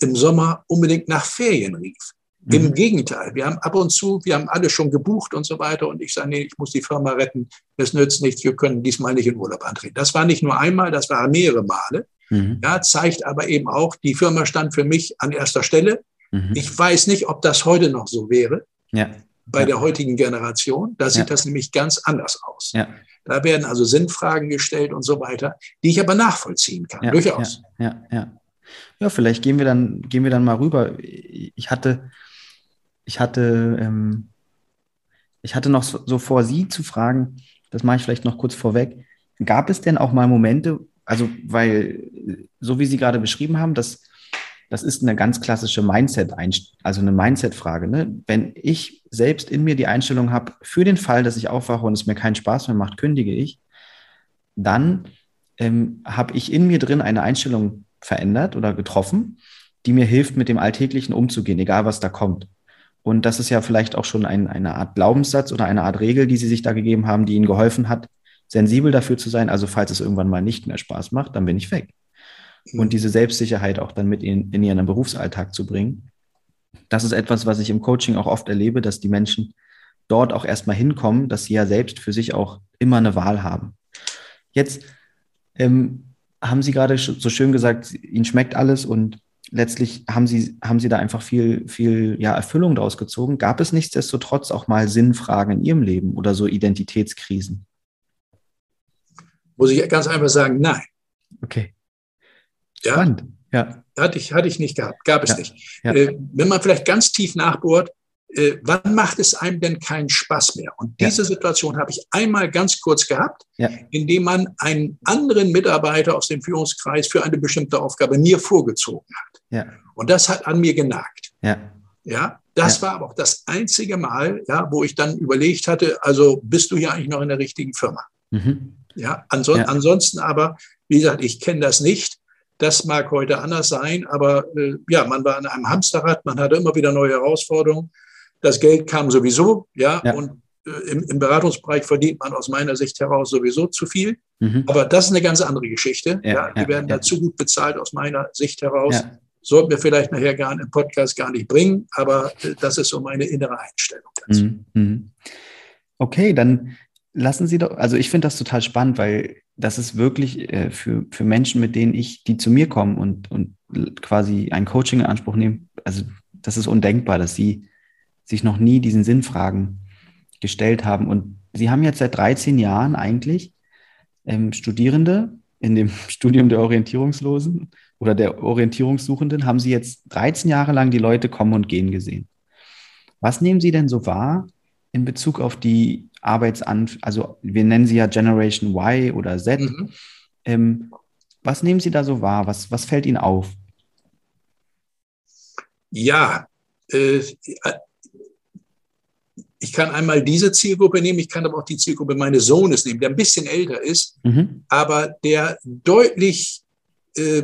im Sommer unbedingt nach Ferien rief. Mhm. Im Gegenteil, wir haben ab und zu, wir haben alle schon gebucht und so weiter. Und ich sage, nee, ich muss die Firma retten. Es nützt nichts, wir können diesmal nicht in Urlaub antreten. Das war nicht nur einmal, das waren mehrere Male. Mhm. Ja, zeigt aber eben auch, die Firma stand für mich an erster Stelle. Mhm. Ich weiß nicht, ob das heute noch so wäre. Ja. Bei ja. der heutigen Generation. Da sieht ja. das nämlich ganz anders aus. Ja. Da werden also Sinnfragen gestellt und so weiter, die ich aber nachvollziehen kann. Ja, durchaus. Ja, ja, ja. Ja, vielleicht gehen wir dann, gehen wir dann mal rüber. Ich hatte, ich hatte, ähm, ich hatte noch so, so vor, Sie zu fragen, das mache ich vielleicht noch kurz vorweg. Gab es denn auch mal Momente, also weil, so wie Sie gerade beschrieben haben, das, das ist eine ganz klassische Mindset, also eine Mindset-Frage. Ne? Wenn ich selbst in mir die Einstellung habe, für den Fall, dass ich aufwache und es mir keinen Spaß mehr macht, kündige ich, dann ähm, habe ich in mir drin eine Einstellung verändert oder getroffen, die mir hilft, mit dem Alltäglichen umzugehen, egal was da kommt. Und das ist ja vielleicht auch schon ein, eine Art Glaubenssatz oder eine Art Regel, die Sie sich da gegeben haben, die Ihnen geholfen hat, sensibel dafür zu sein. Also falls es irgendwann mal nicht mehr Spaß macht, dann bin ich weg. Mhm. Und diese Selbstsicherheit auch dann mit in, in Ihren Berufsalltag zu bringen. Das ist etwas, was ich im Coaching auch oft erlebe, dass die Menschen dort auch erstmal hinkommen, dass sie ja selbst für sich auch immer eine Wahl haben. Jetzt ähm, haben Sie gerade so schön gesagt, Ihnen schmeckt alles und letztlich haben Sie, haben Sie da einfach viel, viel ja, Erfüllung daraus gezogen. Gab es nichtsdestotrotz auch mal Sinnfragen in Ihrem Leben oder so Identitätskrisen? Muss ich ganz einfach sagen, nein. Okay. Spannend. Ja. Hatte ich, hatte ich nicht gehabt, gab es ja. nicht. Ja. Äh, wenn man vielleicht ganz tief nachbohrt, äh, wann macht es einem denn keinen Spaß mehr? Und diese ja. Situation habe ich einmal ganz kurz gehabt, ja. indem man einen anderen Mitarbeiter aus dem Führungskreis für eine bestimmte Aufgabe mir vorgezogen hat. Ja. Und das hat an mir genagt. Ja. Das war aber auch das einzige Mal, ja, wo ich dann überlegt hatte, also bist du hier eigentlich noch in der richtigen Firma? Mhm. Ja, anson ansonsten aber, wie gesagt, ich kenne das nicht. Das mag heute anders sein, aber äh, ja, man war in einem Hamsterrad, man hatte immer wieder neue Herausforderungen. Das Geld kam sowieso, ja, ja. und äh, im, im, Beratungsbereich verdient man aus meiner Sicht heraus sowieso zu viel. Mhm. Aber das ist eine ganz andere Geschichte. Ja, ja die werden da zu gut bezahlt aus meiner Sicht heraus. Sollten wir vielleicht nachher gar im Podcast gar nicht bringen, aber äh, das ist so meine innere Einstellung dazu. Mhm. mhm. Okay, dann lassen Sie doch, also ich finde das total spannend, weil das ist wirklich äh, für, für Menschen, mit denen ich, die zu mir kommen und, und quasi ein Coaching in Anspruch nehmen, also das ist undenkbar, dass sie sich noch nie diesen Sinnfragen gestellt haben. Und Sie haben jetzt seit 13 Jahren eigentlich ähm, Studierende in dem Studium der Orientierungslosen oder der Orientierungssuchenden, haben Sie jetzt 13 Jahre lang die Leute kommen und gehen gesehen. Was nehmen Sie denn so wahr in Bezug auf die Arbeitsan, also wir nennen sie ja Generation Y oder Z. Mhm. Ähm, was nehmen Sie da so wahr? Was, was fällt Ihnen auf? Ja, äh, ich kann einmal diese Zielgruppe nehmen, ich kann aber auch die Zielgruppe meines Sohnes nehmen, der ein bisschen älter ist, mhm. aber der deutlich, äh,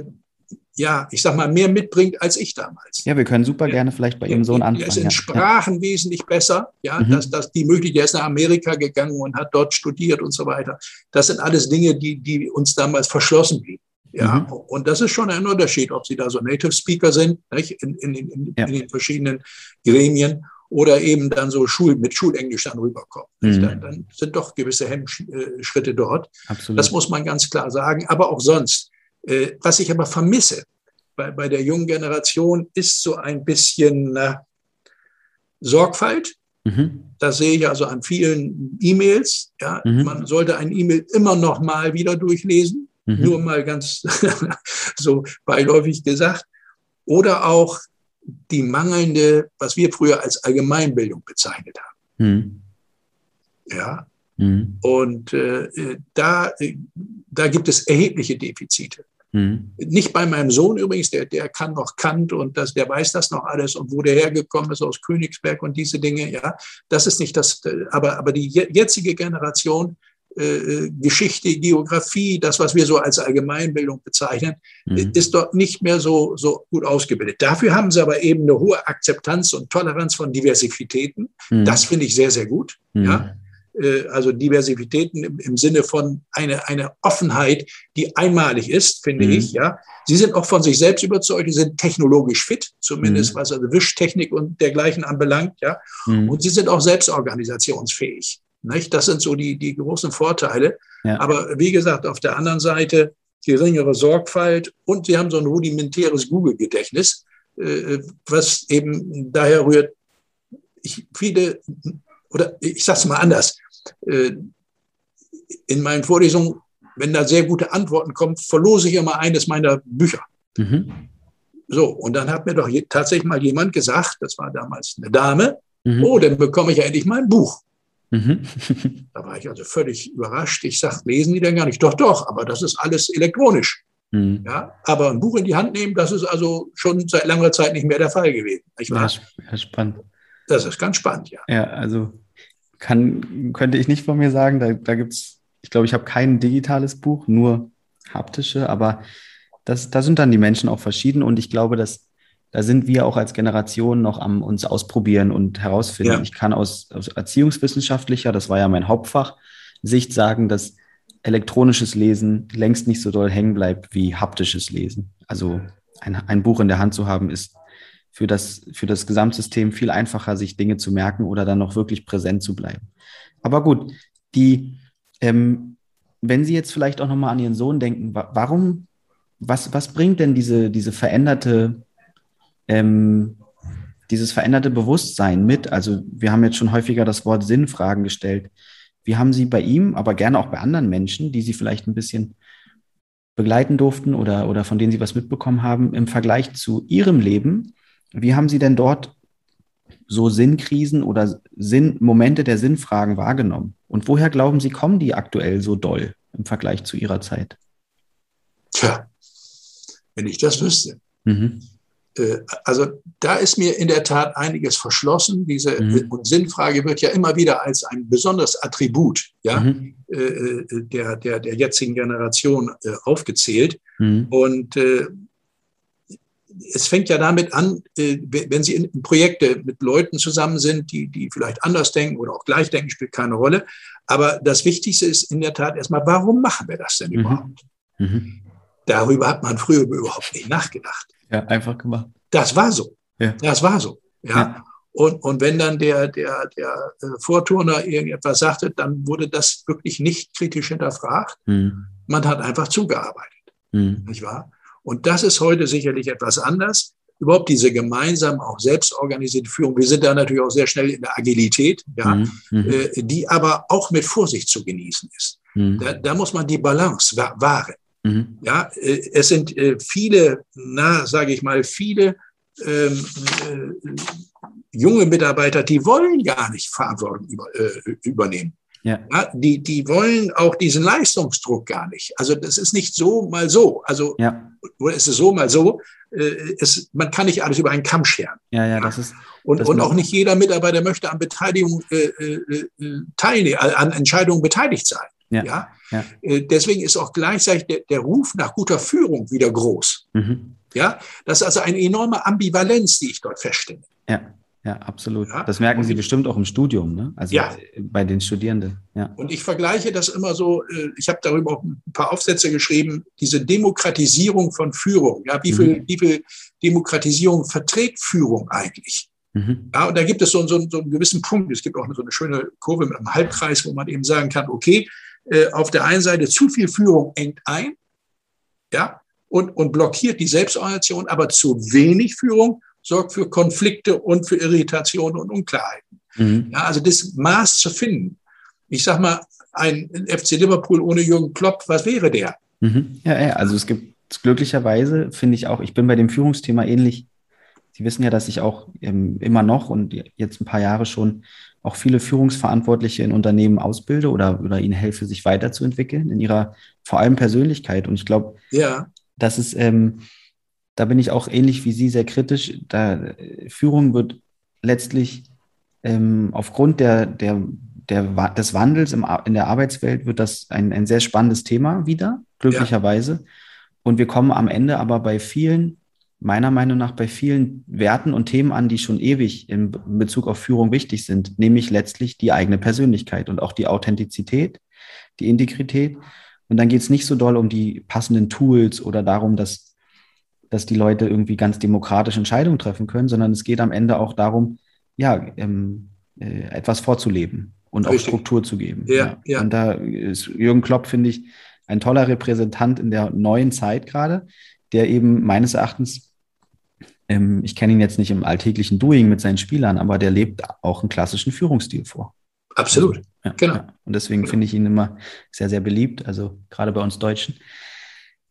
ja, ich sag mal, mehr mitbringt als ich damals. Ja, wir können super gerne vielleicht bei Ihrem Sohn anfangen. Er ist in Sprachen ja. wesentlich besser, ja, mhm. dass, dass die Möglichkeit, der ist nach Amerika gegangen und hat dort studiert und so weiter. Das sind alles Dinge, die, die uns damals verschlossen blieben. Ja, mhm. und das ist schon ein Unterschied, ob Sie da so Native Speaker sind, nicht, in, in, in, ja. in den verschiedenen Gremien oder eben dann so Schul mit Schulenglisch dann rüberkommen. Mhm. Dann, dann, sind doch gewisse Hemmschritte dort. Absolut. Das muss man ganz klar sagen. Aber auch sonst. Äh, was ich aber vermisse bei, bei der jungen Generation ist so ein bisschen äh, Sorgfalt. Mhm. Das sehe ich also an vielen E-Mails. Ja, mhm. Man sollte ein E-Mail immer noch mal wieder durchlesen. Mhm. Nur mal ganz so beiläufig gesagt. Oder auch die mangelnde, was wir früher als Allgemeinbildung bezeichnet haben. Mhm. Ja. Mhm. Und äh, da, da gibt es erhebliche Defizite. Mhm. Nicht bei meinem Sohn übrigens, der, der kann noch Kant und das, der weiß das noch alles und wo der hergekommen ist aus Königsberg und diese Dinge, ja, das ist nicht das, aber, aber die jetzige Generation äh, Geschichte, Geografie, das, was wir so als Allgemeinbildung bezeichnen, mhm. ist dort nicht mehr so, so gut ausgebildet. Dafür haben sie aber eben eine hohe Akzeptanz und Toleranz von Diversitäten. Mhm. Das finde ich sehr, sehr gut. Mhm. Ja. Äh, also Diversitäten im, im, Sinne von eine, eine Offenheit, die einmalig ist, finde mhm. ich. Ja. Sie sind auch von sich selbst überzeugt, sie sind technologisch fit, zumindest mhm. was also Wischtechnik und dergleichen anbelangt. Ja. Mhm. Und sie sind auch selbstorganisationsfähig. Nicht? Das sind so die, die großen Vorteile. Ja. Aber wie gesagt, auf der anderen Seite geringere Sorgfalt und sie haben so ein rudimentäres Google-Gedächtnis, äh, was eben daher rührt, ich viele, oder ich sage es mal anders, äh, in meinen Vorlesungen, wenn da sehr gute Antworten kommen, verlose ich immer eines meiner Bücher. Mhm. So, und dann hat mir doch tatsächlich mal jemand gesagt, das war damals eine Dame, mhm. oh, dann bekomme ich ja endlich mal ein Buch. Mhm. da war ich also völlig überrascht. Ich sage, lesen die denn gar nicht? Doch, doch, aber das ist alles elektronisch. Mhm. Ja, aber ein Buch in die Hand nehmen, das ist also schon seit langer Zeit nicht mehr der Fall gewesen. Ich ja, ja, spannend. Das ist ganz spannend, ja. Ja, also kann, könnte ich nicht von mir sagen, da, da gibt es, ich glaube, ich habe kein digitales Buch, nur haptische, aber das, da sind dann die Menschen auch verschieden und ich glaube, dass da sind wir auch als Generation noch am uns ausprobieren und herausfinden. Ja. Ich kann aus, aus erziehungswissenschaftlicher, das war ja mein Hauptfach, Sicht sagen, dass elektronisches Lesen längst nicht so doll hängen bleibt wie haptisches Lesen. Also ein, ein Buch in der Hand zu haben, ist für das, für das Gesamtsystem viel einfacher, sich Dinge zu merken oder dann noch wirklich präsent zu bleiben. Aber gut, die, ähm, wenn Sie jetzt vielleicht auch nochmal an Ihren Sohn denken, warum, was, was bringt denn diese, diese veränderte, ähm, dieses veränderte Bewusstsein mit? Also wir haben jetzt schon häufiger das Wort Sinnfragen gestellt. Wie haben Sie bei ihm, aber gerne auch bei anderen Menschen, die Sie vielleicht ein bisschen begleiten durften oder, oder von denen Sie was mitbekommen haben, im Vergleich zu Ihrem Leben, wie haben Sie denn dort so Sinnkrisen oder Sinn, Momente der Sinnfragen wahrgenommen? Und woher glauben Sie, kommen die aktuell so doll im Vergleich zu Ihrer Zeit? Tja, wenn ich das wüsste. Mhm. Äh, also da ist mir in der Tat einiges verschlossen. Diese mhm. Sinnfrage wird ja immer wieder als ein besonderes Attribut ja, mhm. Äh, äh, der, der, der jetzigen Generation aufgezählt. Mhm. Und es fängt ja damit an, äh, wenn Sie in Projekte mit Leuten zusammen sind, die, die vielleicht anders denken oder auch gleich denken, spielt keine Rolle. Aber das Wichtigste ist in der Tat erstmal, warum machen wir das denn mhm. überhaupt? Mhm. Darüber hat man früher überhaupt nicht nachgedacht. Ja, einfach gemacht. Das war so. Ja. Das war so. Ja. ja. Und, und wenn dann der, der, der äh, Vorturner irgendetwas sagte, dann wurde das wirklich nicht kritisch hinterfragt. Mhm. Man hat einfach zugearbeitet. Mhm. Nicht wahr? Und das ist heute sicherlich etwas anders. Überhaupt diese gemeinsam auch selbstorganisierte Führung. Wir sind da natürlich auch sehr schnell in der Agilität, ja, mhm. äh, die aber auch mit Vorsicht zu genießen ist. Mhm. Da, da, muss man die Balance wahren. Mhm. Ja, äh, es sind äh, viele, na, sage ich mal, viele ähm, äh, junge Mitarbeiter, die wollen gar nicht Verantwortung über, äh, übernehmen. Ja. ja. die, die wollen auch diesen Leistungsdruck gar nicht. Also das ist nicht so mal so. Also ja. oder ist es so mal so. Äh, es, man kann nicht alles über einen Kamm scheren. Ja, ja, das ist. Und, das und auch nicht jeder Mitarbeiter möchte an Beteiligung äh, äh, äh teilnehmen, an Entscheidungen beteiligt sein. Ja. ja? ja. Äh, deswegen ist auch gleichzeitig der, der, Ruf nach guter Führung wieder groß. Mhm. Ja, das ist also eine enorme Ambivalenz, die ich dort feststelle. Ja. Ja, absolut. Ja? Das merken Sie bestimmt auch im Studium, ne? Also ja. bei den Studierenden. Ja. Und ich vergleiche das immer so, äh, ich habe darüber auch ein paar Aufsätze geschrieben, diese Demokratisierung von Führung. Ja, wie viel, mhm. wie viel Demokratisierung verträgt Führung eigentlich? Mhm. Ja, und da gibt es so, so, so einen gewissen Punkt. Es gibt auch so eine schöne Kurve mit einem Halbkreis, wo man eben sagen kann, okay, äh, auf der einen Seite zu viel Führung engt ein, ja, und, und blockiert die Selbstorganisation, aber zu wenig Führung sorgt für Konflikte und für Irritationen und Unklarheiten. Mhm. Ja, also das Maß zu finden. Ich sag mal, ein FC Liverpool ohne Jürgen Klopp, was wäre der? Mhm. Ja, ja, also es gibt glücklicherweise, finde ich auch, ich bin bei dem Führungsthema ähnlich. Sie wissen ja, dass ich auch ähm, immer noch und jetzt ein paar Jahre schon auch viele Führungsverantwortliche in Unternehmen ausbilde oder, oder ihnen helfe, sich weiterzuentwickeln in ihrer vor allem Persönlichkeit. Und ich glaube, ja. das ist ähm, da bin ich auch ähnlich wie Sie sehr kritisch. Da Führung wird letztlich ähm, aufgrund der, der, der, des Wandels im, in der Arbeitswelt wird das ein, ein sehr spannendes Thema wieder, glücklicherweise. Ja. Und wir kommen am Ende aber bei vielen, meiner Meinung nach, bei vielen Werten und Themen an, die schon ewig in Bezug auf Führung wichtig sind, nämlich letztlich die eigene Persönlichkeit und auch die Authentizität, die Integrität. Und dann geht es nicht so doll um die passenden Tools oder darum, dass dass die Leute irgendwie ganz demokratisch Entscheidungen treffen können, sondern es geht am Ende auch darum, ja, ähm, äh, etwas vorzuleben und Richtig. auch Struktur zu geben. Ja, ja. Und da ist Jürgen Klopp, finde ich, ein toller Repräsentant in der neuen Zeit gerade, der eben meines Erachtens, ähm, ich kenne ihn jetzt nicht im alltäglichen Doing mit seinen Spielern, aber der lebt auch einen klassischen Führungsstil vor. Absolut, also, ja, genau. Ja. Und deswegen genau. finde ich ihn immer sehr, sehr beliebt, also gerade bei uns Deutschen.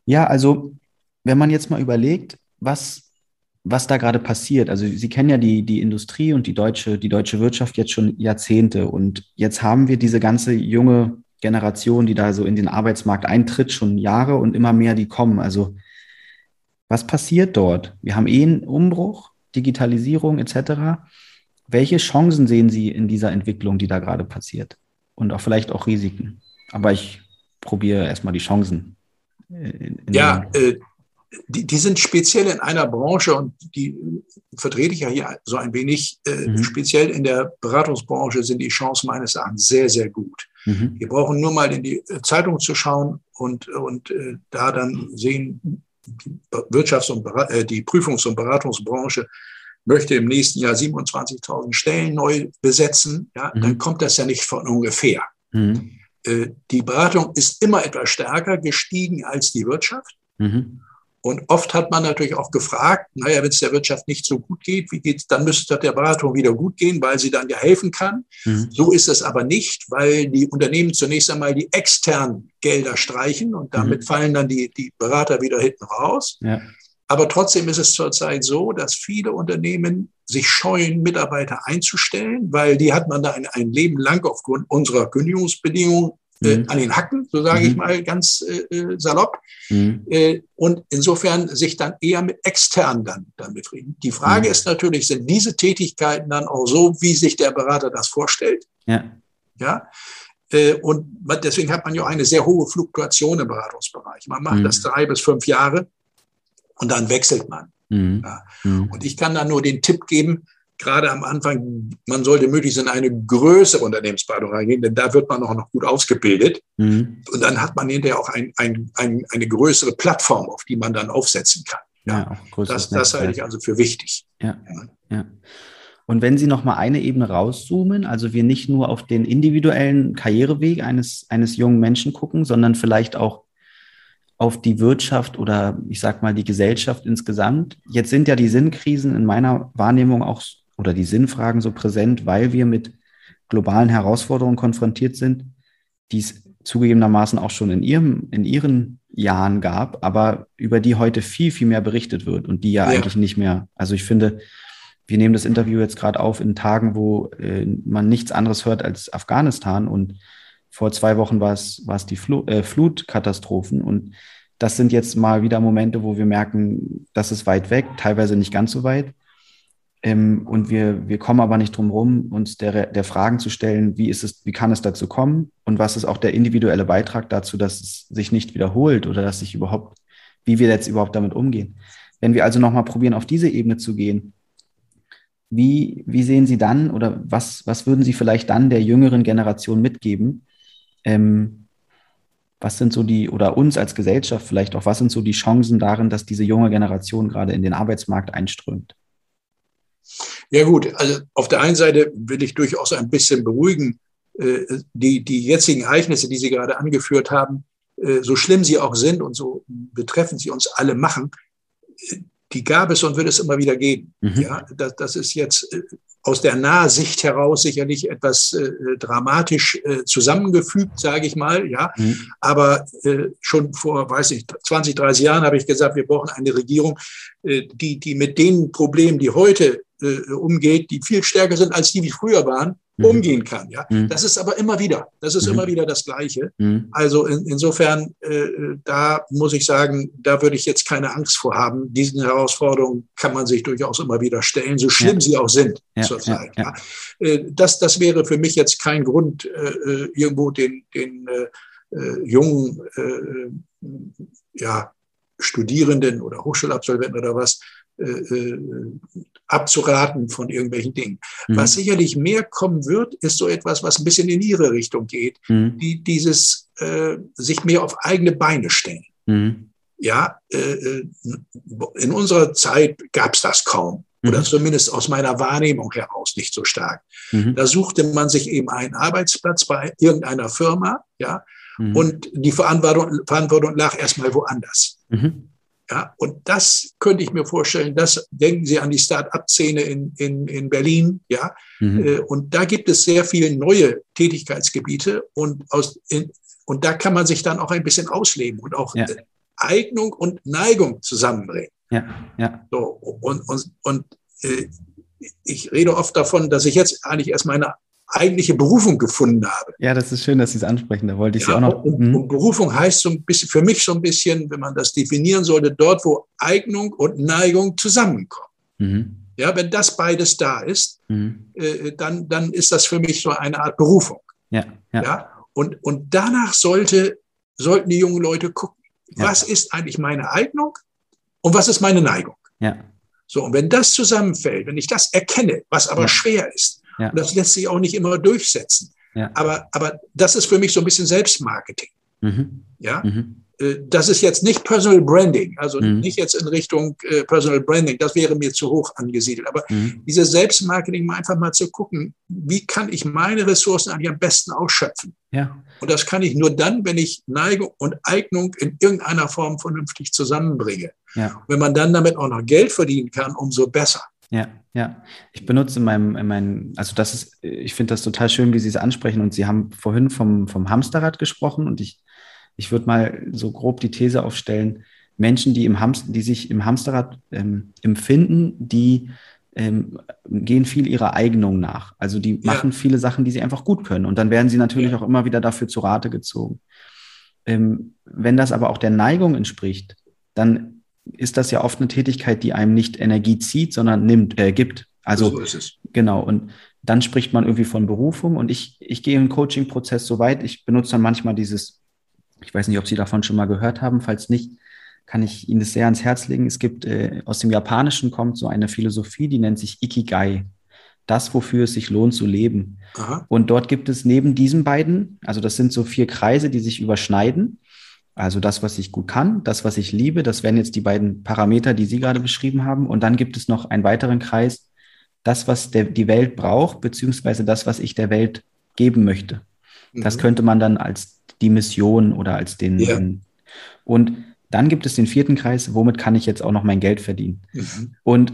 Ja, also wenn man jetzt mal überlegt, was was da gerade passiert. Also Sie kennen ja die, die Industrie und die deutsche, die deutsche Wirtschaft jetzt schon Jahrzehnte. Und jetzt haben wir diese ganze junge Generation, die da so in den Arbeitsmarkt eintritt, schon Jahre und immer mehr, die kommen. Also was passiert dort? Wir haben eh einen Umbruch, Digitalisierung etc. Welche Chancen sehen Sie in dieser Entwicklung, die da gerade passiert? Und auch vielleicht auch Risiken. Aber ich probiere erstmal die Chancen. Äh, ja, äh, die, die sind speziell in einer Branche und die vertrete ich ja hier so ein wenig. Äh, mhm. Speziell in der Beratungsbranche sind die Chancen meines Erachtens sehr, sehr gut. Mhm. Wir brauchen nur mal in die Zeitung zu schauen und, und äh, da dann sehen, Wirtschafts- und äh, die Prüfungs- und Beratungsbranche möchte im nächsten Jahr 27.000 Stellen neu besetzen. Ja, mhm. dann kommt das ja nicht von ungefähr. Mhm. Äh, die Beratung ist immer etwas stärker gestiegen als die Wirtschaft. Mhm. Und oft hat man natürlich auch gefragt, naja, wenn es der Wirtschaft nicht so gut geht, wie geht's, dann müsste es der Beratung wieder gut gehen, weil sie dann ja helfen kann. Mhm. So ist es aber nicht, weil die Unternehmen zunächst einmal die externen Gelder streichen und damit mhm. fallen dann die, die Berater wieder hinten raus. Ja. Aber trotzdem ist es zurzeit so, dass viele Unternehmen sich scheuen, Mitarbeiter einzustellen, weil die hat man da ein, ein Leben lang aufgrund unserer Kündigungsbedingungen äh, mhm. an den Hacken, so sage mhm. ich mal ganz äh, äh, salopp. Mhm. Äh, und insofern sich dann eher mit extern dann, dann befrieden. Die Frage mhm. ist natürlich, sind diese Tätigkeiten dann auch so, wie sich der Berater das vorstellt? Ja. Ja. Äh, und deswegen hat man ja eine sehr hohe Fluktuation im Beratungsbereich. Man macht mhm. das drei bis fünf Jahre und dann wechselt man. Mhm. Ja. Und ich kann da nur den Tipp geben, gerade am Anfang, man sollte möglichst in eine größere Unternehmensberatung reingehen, denn da wird man auch noch gut ausgebildet. Mhm. Und dann hat man hinterher auch ein, ein, ein, eine größere Plattform, auf die man dann aufsetzen kann. Ja, ja das, das halte ich also für wichtig. Ja, ja. Und wenn Sie noch mal eine Ebene rauszoomen, also wir nicht nur auf den individuellen Karriereweg eines, eines jungen Menschen gucken, sondern vielleicht auch auf die Wirtschaft oder ich sag mal die Gesellschaft insgesamt. Jetzt sind ja die Sinnkrisen in meiner Wahrnehmung auch oder die Sinnfragen so präsent, weil wir mit globalen Herausforderungen konfrontiert sind, die es zugegebenermaßen auch schon in, ihrem, in ihren Jahren gab, aber über die heute viel, viel mehr berichtet wird und die ja, ja. eigentlich nicht mehr. Also ich finde, wir nehmen das Interview jetzt gerade auf in Tagen, wo äh, man nichts anderes hört als Afghanistan und vor zwei Wochen war es, war es die Fl äh, Flutkatastrophen und das sind jetzt mal wieder Momente, wo wir merken, das ist weit weg, teilweise nicht ganz so weit. Ähm, und wir, wir kommen aber nicht drum rum, uns der, der Fragen zu stellen, wie ist es, wie kann es dazu kommen und was ist auch der individuelle Beitrag dazu, dass es sich nicht wiederholt oder dass sich überhaupt, wie wir jetzt überhaupt damit umgehen. Wenn wir also nochmal probieren, auf diese Ebene zu gehen, wie, wie sehen Sie dann oder was, was würden Sie vielleicht dann der jüngeren Generation mitgeben? Ähm, was sind so die, oder uns als Gesellschaft vielleicht auch, was sind so die Chancen darin, dass diese junge Generation gerade in den Arbeitsmarkt einströmt? Ja gut, also auf der einen Seite will ich durchaus ein bisschen beruhigen. Äh, die, die jetzigen Ereignisse, die Sie gerade angeführt haben, äh, so schlimm sie auch sind und so betreffen sie uns alle machen, äh, die gab es und wird es immer wieder geben. Mhm. Ja, das, das ist jetzt aus der Nahsicht heraus sicherlich etwas äh, dramatisch äh, zusammengefügt, sage ich mal. Ja, mhm. aber äh, schon vor, weiß ich, 20, 30 Jahren habe ich gesagt, wir brauchen eine Regierung, äh, die, die mit den Problemen, die heute äh, umgeht, die viel stärker sind als die, die früher waren, mhm. umgehen kann. Ja, mhm. das ist aber immer wieder, das ist mhm. immer wieder das Gleiche. Mhm. Also in, insofern, äh, da muss ich sagen, da würde ich jetzt keine Angst vor haben. Diesen Herausforderungen kann man sich durchaus immer wieder stellen, so schlimm ja. sie auch sind ja, zurzeit. Ja. Äh, das, das wäre für mich jetzt kein Grund, äh, äh irgendwo den, den äh jungen ja, Studierenden oder Hochschulabsolventen oder was äh, abzuraten von irgendwelchen Dingen. Mhm. Was sicherlich mehr kommen wird, ist so etwas, was ein bisschen in ihre Richtung geht, mhm. die dieses äh, sich mehr auf eigene Beine stellen. Mhm. Ja, äh, äh in unserer Zeit gab es das kaum oder mhm. zumindest aus meiner Wahrnehmung heraus nicht so stark. Mhm. Da suchte man sich eben einen Arbeitsplatz bei irgendeiner Firma, ja, Mhm. Und die Verantwortung, Verantwortung lag erstmal woanders. Mhm. Ja, und das könnte ich mir vorstellen, das denken Sie an die Start-up-Szene in, in, in Berlin, ja. Mhm. Äh, und da gibt es sehr viele neue Tätigkeitsgebiete und aus, in, und da kann man sich dann auch ein bisschen ausleben und auch ja. Eignung und Neigung zusammenbringen. Ja, ja. So, und, und, und äh, ich rede oft davon, dass ich jetzt eigentlich erst meine eigentliche Berufung gefunden habe. Ja, das ist schön, dass Sie es ansprechen. Da wollte ich ja, Sie auch noch. Und, mhm. und, Berufung heißt so ein bisschen, für mich so ein bisschen, wenn man das definieren sollte, dort, wo Eignung und Neigung zusammenkommen. Mhm. Ja, wenn das beides da ist, mhm. äh, dann, dann ist das für mich so eine Art Berufung. Ja, ja. ja? Und, und danach sollte, sollten die jungen Leute gucken, ja. was ist eigentlich meine Eignung und was ist meine Neigung. Ja. So, und wenn das zusammenfällt, wenn ich das erkenne, was aber ja. schwer ist, ja. Und das lässt sich auch nicht immer durchsetzen. Ja. Aber, aber das ist für mich so ein bisschen Selbstmarketing. Mhm. Ja. Mhm. Äh, das ist jetzt nicht Personal Branding, also mhm. nicht jetzt in Richtung äh, Personal Branding, das wäre mir zu hoch angesiedelt. Aber mhm. dieses Selbstmarketing mal einfach mal zu gucken, wie kann ich meine Ressourcen eigentlich am besten ausschöpfen? Ja. Und das kann ich nur dann, wenn ich Neigung und Eignung in irgendeiner Form vernünftig zusammenbringe. Ja. Wenn man dann damit auch noch Geld verdienen kann, umso besser. Ja, ja. Ich benutze in meinem, in meinem also das ist, ich finde das total schön, wie Sie es ansprechen. Und Sie haben vorhin vom, vom Hamsterrad gesprochen und ich, ich würde mal so grob die These aufstellen, Menschen, die, im Hamster, die sich im Hamsterrad ähm, empfinden, die ähm, gehen viel ihrer Eignung nach. Also die ja. machen viele Sachen, die sie einfach gut können. Und dann werden sie natürlich ja. auch immer wieder dafür zu Rate gezogen. Ähm, wenn das aber auch der Neigung entspricht, dann ist das ja oft eine Tätigkeit, die einem nicht Energie zieht, sondern nimmt, äh, gibt. Also so ist es. genau. Und dann spricht man irgendwie von Berufung. Und ich, ich gehe im Coaching-Prozess so weit, ich benutze dann manchmal dieses, ich weiß nicht, ob Sie davon schon mal gehört haben. Falls nicht, kann ich Ihnen das sehr ans Herz legen. Es gibt äh, aus dem Japanischen kommt so eine Philosophie, die nennt sich Ikigai. Das, wofür es sich lohnt zu leben. Aha. Und dort gibt es neben diesen beiden, also das sind so vier Kreise, die sich überschneiden. Also das, was ich gut kann, das, was ich liebe, das wären jetzt die beiden Parameter, die Sie gerade beschrieben haben. Und dann gibt es noch einen weiteren Kreis, das, was der, die Welt braucht, beziehungsweise das, was ich der Welt geben möchte. Mhm. Das könnte man dann als die Mission oder als den. Ja. und dann gibt es den vierten Kreis, womit kann ich jetzt auch noch mein Geld verdienen? Mhm. Und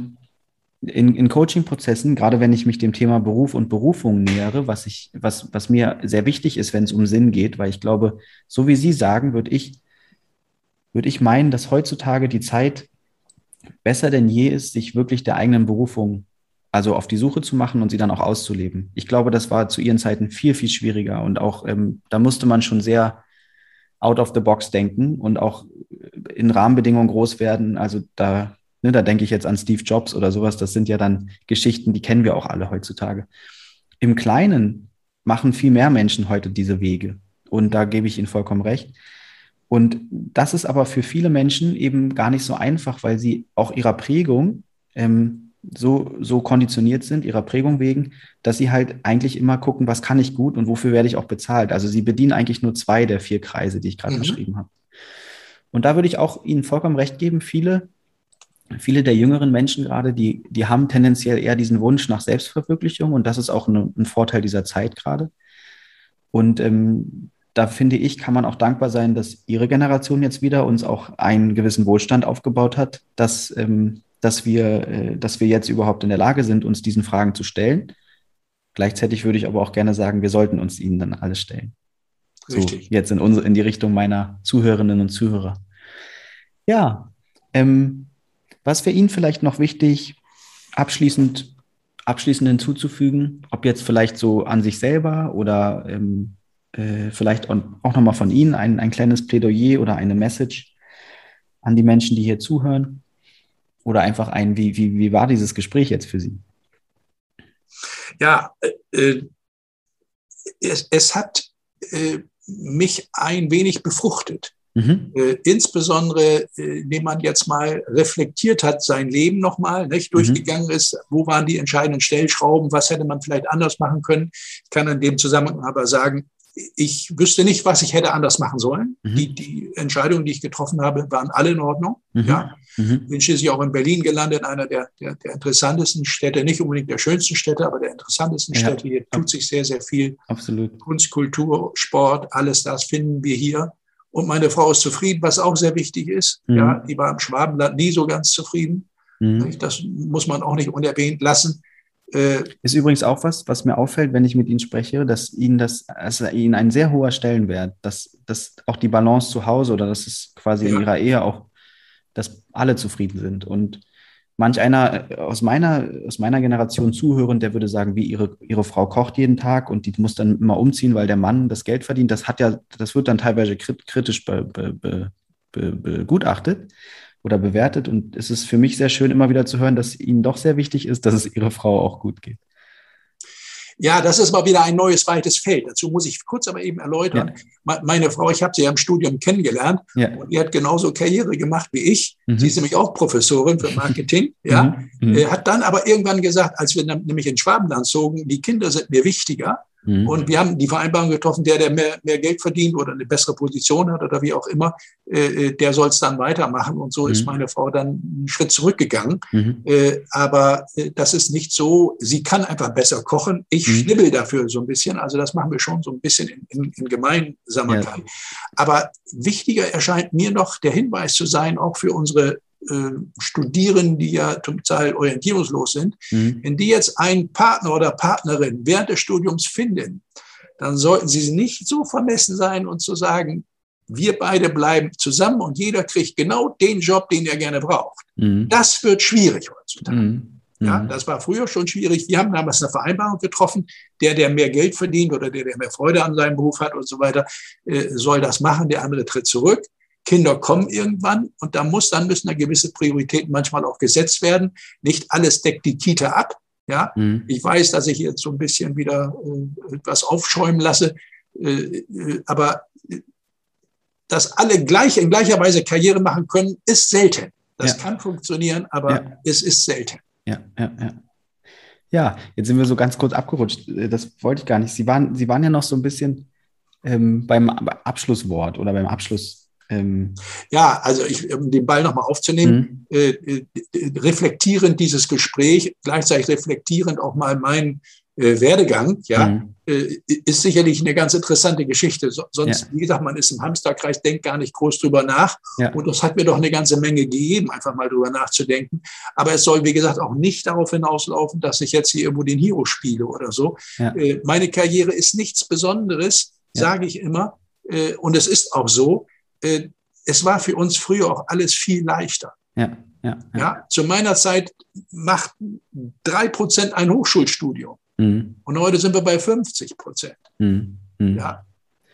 in, in Coaching-Prozessen, gerade wenn ich mich dem Thema Beruf und Berufung nähere, was ich, was, was mir sehr wichtig ist, wenn es um Sinn geht, weil ich glaube, so wie Sie sagen, würde ich, würde ich meinen, dass heutzutage die Zeit besser denn je ist, sich wirklich der eigenen Berufung, also auf die Suche zu machen und sie dann auch auszuleben. Ich glaube, das war zu ihren Zeiten viel, viel schwieriger und auch ähm, da musste man schon sehr out of the box denken und auch in Rahmenbedingungen groß werden. Also da Ne, da denke ich jetzt an Steve Jobs oder sowas. Das sind ja dann Geschichten, die kennen wir auch alle heutzutage. Im Kleinen machen viel mehr Menschen heute diese Wege. Und da gebe ich Ihnen vollkommen recht. Und das ist aber für viele Menschen eben gar nicht so einfach, weil sie auch ihrer Prägung ähm, so, so konditioniert sind, ihrer Prägung wegen, dass sie halt eigentlich immer gucken, was kann ich gut und wofür werde ich auch bezahlt. Also sie bedienen eigentlich nur zwei der vier Kreise, die ich gerade mhm. beschrieben habe. Und da würde ich auch Ihnen vollkommen recht geben, viele viele der jüngeren Menschen gerade, die, die haben tendenziell eher diesen Wunsch nach Selbstverwirklichung und das ist auch ein, ein Vorteil dieser Zeit gerade. Und ähm, da finde ich, kann man auch dankbar sein, dass Ihre Generation jetzt wieder uns auch einen gewissen Wohlstand aufgebaut hat, dass, ähm, dass, wir, äh, dass wir jetzt überhaupt in der Lage sind, uns diesen Fragen zu stellen. Gleichzeitig würde ich aber auch gerne sagen, wir sollten uns ihnen dann alles stellen. Richtig. So, jetzt in, unsere, in die Richtung meiner Zuhörerinnen und Zuhörer. Ja, ähm, was wäre Ihnen vielleicht noch wichtig, abschließend, abschließend hinzuzufügen, ob jetzt vielleicht so an sich selber oder ähm, äh, vielleicht auch, auch nochmal von Ihnen ein, ein kleines Plädoyer oder eine Message an die Menschen, die hier zuhören? Oder einfach ein, wie, wie, wie war dieses Gespräch jetzt für Sie? Ja, äh, äh es, es hat äh, mich ein wenig befruchtet. Mhm. Äh, insbesondere, äh, indem man jetzt mal reflektiert hat, sein Leben nochmal, nicht mhm. durchgegangen ist, wo waren die entscheidenden Stellschrauben, was hätte man vielleicht anders machen können. Ich kann in dem Zusammenhang aber sagen, ich wüsste nicht, was ich hätte anders machen sollen. Mhm. Die, die Entscheidungen, die ich getroffen habe, waren alle in Ordnung. Mhm. Ja. Mhm. Bin schließlich auch in Berlin gelandet, einer der, der, der, interessantesten Städte, nicht unbedingt der schönsten Städte, aber der interessantesten ja. Städte. Hier tut sich sehr, sehr viel. Absolut. Kunst, Kultur, Sport, alles das finden wir hier. Und meine Frau ist zufrieden, was auch sehr wichtig ist. Mhm. Ja, die war im Schwabenland nie so ganz zufrieden. Mhm. Das muss man auch nicht unerwähnt lassen. Äh, ist übrigens auch was, was mir auffällt, wenn ich mit Ihnen spreche, dass Ihnen das, also Ihnen ein sehr hoher Stellenwert, dass, dass auch die Balance zu Hause oder dass es quasi ja. in Ihrer Ehe auch, dass alle zufrieden sind. Und manch einer äh, aus meiner, aus meiner Generation zuhören, der würde sagen, wie ihre, ihre Frau kocht jeden Tag und die muss dann immer umziehen, weil der Mann das Geld verdient. Das hat ja, das wird dann teilweise kritisch be, be, be, begutachtet oder bewertet. Und es ist für mich sehr schön, immer wieder zu hören, dass Ihnen doch sehr wichtig ist, dass es Ihrer Frau auch gut geht. Ja, das ist mal wieder ein neues, weites Feld. Dazu muss ich kurz aber eben erläutern. Ja. Meine Frau, ich habe sie ja im Studium kennengelernt ja. und die hat genauso Karriere gemacht wie ich. Mhm. Sie ist nämlich auch Professorin für Marketing. ja, mhm. mhm. Äh, hat dann aber irgendwann gesagt, als wir dann nämlich in Schwabenland zogen, die Kinder sind mir wichtiger. Mhm. Und wir haben die Vereinbarung getroffen, der, der mehr, mehr Geld verdient oder eine bessere Position hat oder wie auch immer, äh, äh der soll es dann weitermachen. Und so mhm. ist meine Frau dann einen Schritt zurückgegangen. Mhm. Äh, aber äh, das ist nicht so, sie kann einfach besser kochen. Ich mhm. schnibbel dafür so ein bisschen. Also das machen wir schon so ein bisschen in, in, in Gemeinsamkeit. Ja. Aber wichtiger erscheint mir noch der Hinweis zu sein, auch für unsere äh, Studierenden, die ja zum Teil orientierungslos sind, mhm. wenn die jetzt einen Partner oder Partnerin während des Studiums finden, dann sollten sie nicht so vermessen sein und zu sagen, wir beide bleiben zusammen und jeder kriegt genau den Job, den er gerne braucht. Mhm. Das wird schwierig heutzutage. Mhm. Ja, mhm. das war früher schon schwierig. Wir haben damals eine Vereinbarung getroffen. Der, der mehr Geld verdient oder der, der mehr Freude an seinem Beruf hat und so weiter, äh, soll das machen. Der andere tritt zurück. Kinder kommen irgendwann und da muss dann müssen da gewisse Prioritäten manchmal auch gesetzt werden. Nicht alles deckt die Kita ab. Ja, mhm. ich weiß, dass ich jetzt so ein bisschen wieder äh, etwas aufschäumen lasse, äh, äh, aber dass alle gleich in gleicher Weise Karriere machen können, ist selten. Das ja. kann funktionieren, aber ja. es ist selten. Ja, ja, ja. Ja, jetzt sind wir so ganz kurz abgerutscht. Äh, das wollte ich gar nicht. Sie waren, Sie waren ja noch so ein bisschen ähm, beim Abschlusswort oder beim Abschluss ähm, ja, also ich, um den Ball nochmal aufzunehmen, mhm. äh, äh, reflektierend dieses Gespräch, gleichzeitig reflektierend auch mal meinen äh, Werdegang, ja, mhm. äh, ist sicherlich eine ganz interessante Geschichte. So, sonst, ja. wie gesagt, man ist im Hamsterkreis, denkt gar nicht groß drüber nach. Ja. Und das hat mir doch eine ganze Menge gegeben, einfach mal drüber nachzudenken. Aber es soll, wie gesagt, auch nicht darauf hinauslaufen, dass ich jetzt hier irgendwo den Hero spiele oder so. Ja. Äh, meine Karriere ist nichts Besonderes, sage ich immer. Äh, und es ist auch so. Äh, es war für uns früher auch alles viel leichter. Ja, ja, ja. ja zu meiner Zeit macht drei Prozent ein Hochschulstudium. Mhm. Und heute sind wir bei 50 Prozent. Mhm. Mhm. Ja,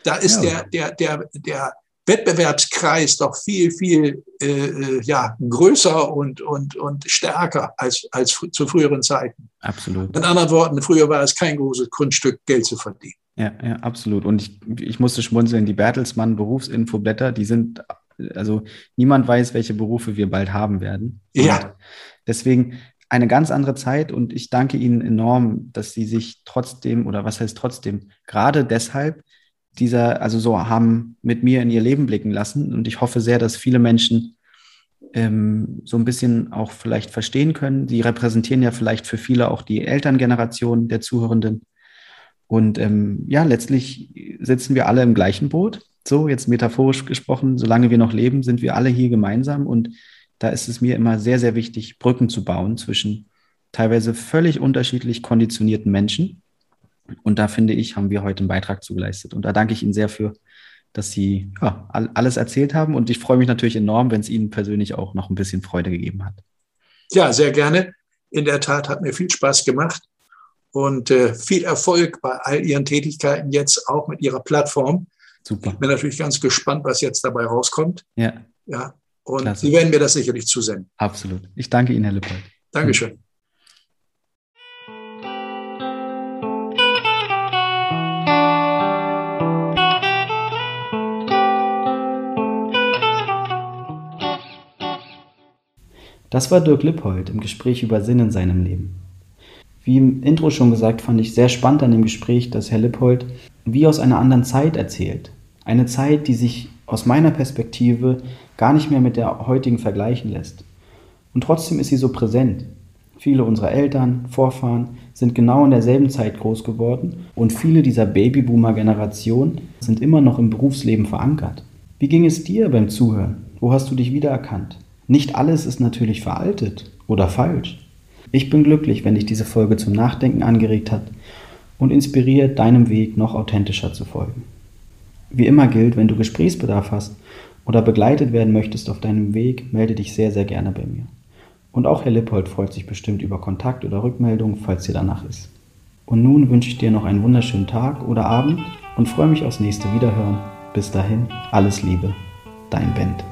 da ist ja. der, der, der, der Wettbewerbskreis doch viel, viel äh, äh, ja, größer und, und, und stärker als, als zu früheren Zeiten. Absolut. In anderen Worten, früher war es kein großes Kunststück, Geld zu verdienen. Ja, ja, absolut. Und ich, ich musste schmunzeln, die Bertelsmann Berufsinfoblätter, die sind, also niemand weiß, welche Berufe wir bald haben werden. Ja. Und deswegen eine ganz andere Zeit und ich danke Ihnen enorm, dass Sie sich trotzdem, oder was heißt trotzdem, gerade deshalb dieser, also so haben mit mir in ihr Leben blicken lassen. Und ich hoffe sehr, dass viele Menschen ähm, so ein bisschen auch vielleicht verstehen können. Sie repräsentieren ja vielleicht für viele auch die Elterngeneration der Zuhörenden und ähm, ja, letztlich sitzen wir alle im gleichen Boot. So, jetzt metaphorisch gesprochen, solange wir noch leben, sind wir alle hier gemeinsam. Und da ist es mir immer sehr, sehr wichtig, Brücken zu bauen zwischen teilweise völlig unterschiedlich konditionierten Menschen. Und da finde ich, haben wir heute einen Beitrag zugeleistet. Und da danke ich Ihnen sehr für, dass Sie ja, alles erzählt haben. Und ich freue mich natürlich enorm, wenn es Ihnen persönlich auch noch ein bisschen Freude gegeben hat. Ja, sehr gerne. In der Tat hat mir viel Spaß gemacht und äh, viel Erfolg bei all Ihren Tätigkeiten jetzt auch mit Ihrer Plattform. Super. Ich bin natürlich ganz gespannt, was jetzt dabei rauskommt. Ja. Ja. Und Klasse. Sie werden mir das sicherlich zusenden. Absolut. Ich danke Ihnen, Herr Lippold. Dankeschön. Das war Dirk Lippold im Gespräch über Sinn in seinem Leben. Wie im Intro schon gesagt, fand ich sehr spannend an dem Gespräch, dass Herr Lippold wie aus einer anderen Zeit erzählt. Eine Zeit, die sich aus meiner Perspektive gar nicht mehr mit der heutigen vergleichen lässt. Und trotzdem ist sie so präsent. Viele unserer Eltern, Vorfahren sind genau in derselben Zeit groß geworden und viele dieser Babyboomer-Generation sind immer noch im Berufsleben verankert. Wie ging es dir beim Zuhören? Wo hast du dich wiedererkannt? Nicht alles ist natürlich veraltet oder falsch. Ich bin glücklich, wenn dich diese Folge zum Nachdenken angeregt hat und inspiriert, deinem Weg noch authentischer zu folgen. Wie immer gilt, wenn du Gesprächsbedarf hast oder begleitet werden möchtest auf deinem Weg, melde dich sehr, sehr gerne bei mir. Und auch Herr Lippold freut sich bestimmt über Kontakt oder Rückmeldung, falls dir danach ist. Und nun wünsche ich dir noch einen wunderschönen Tag oder Abend und freue mich aufs nächste Wiederhören. Bis dahin, alles Liebe, dein Bent.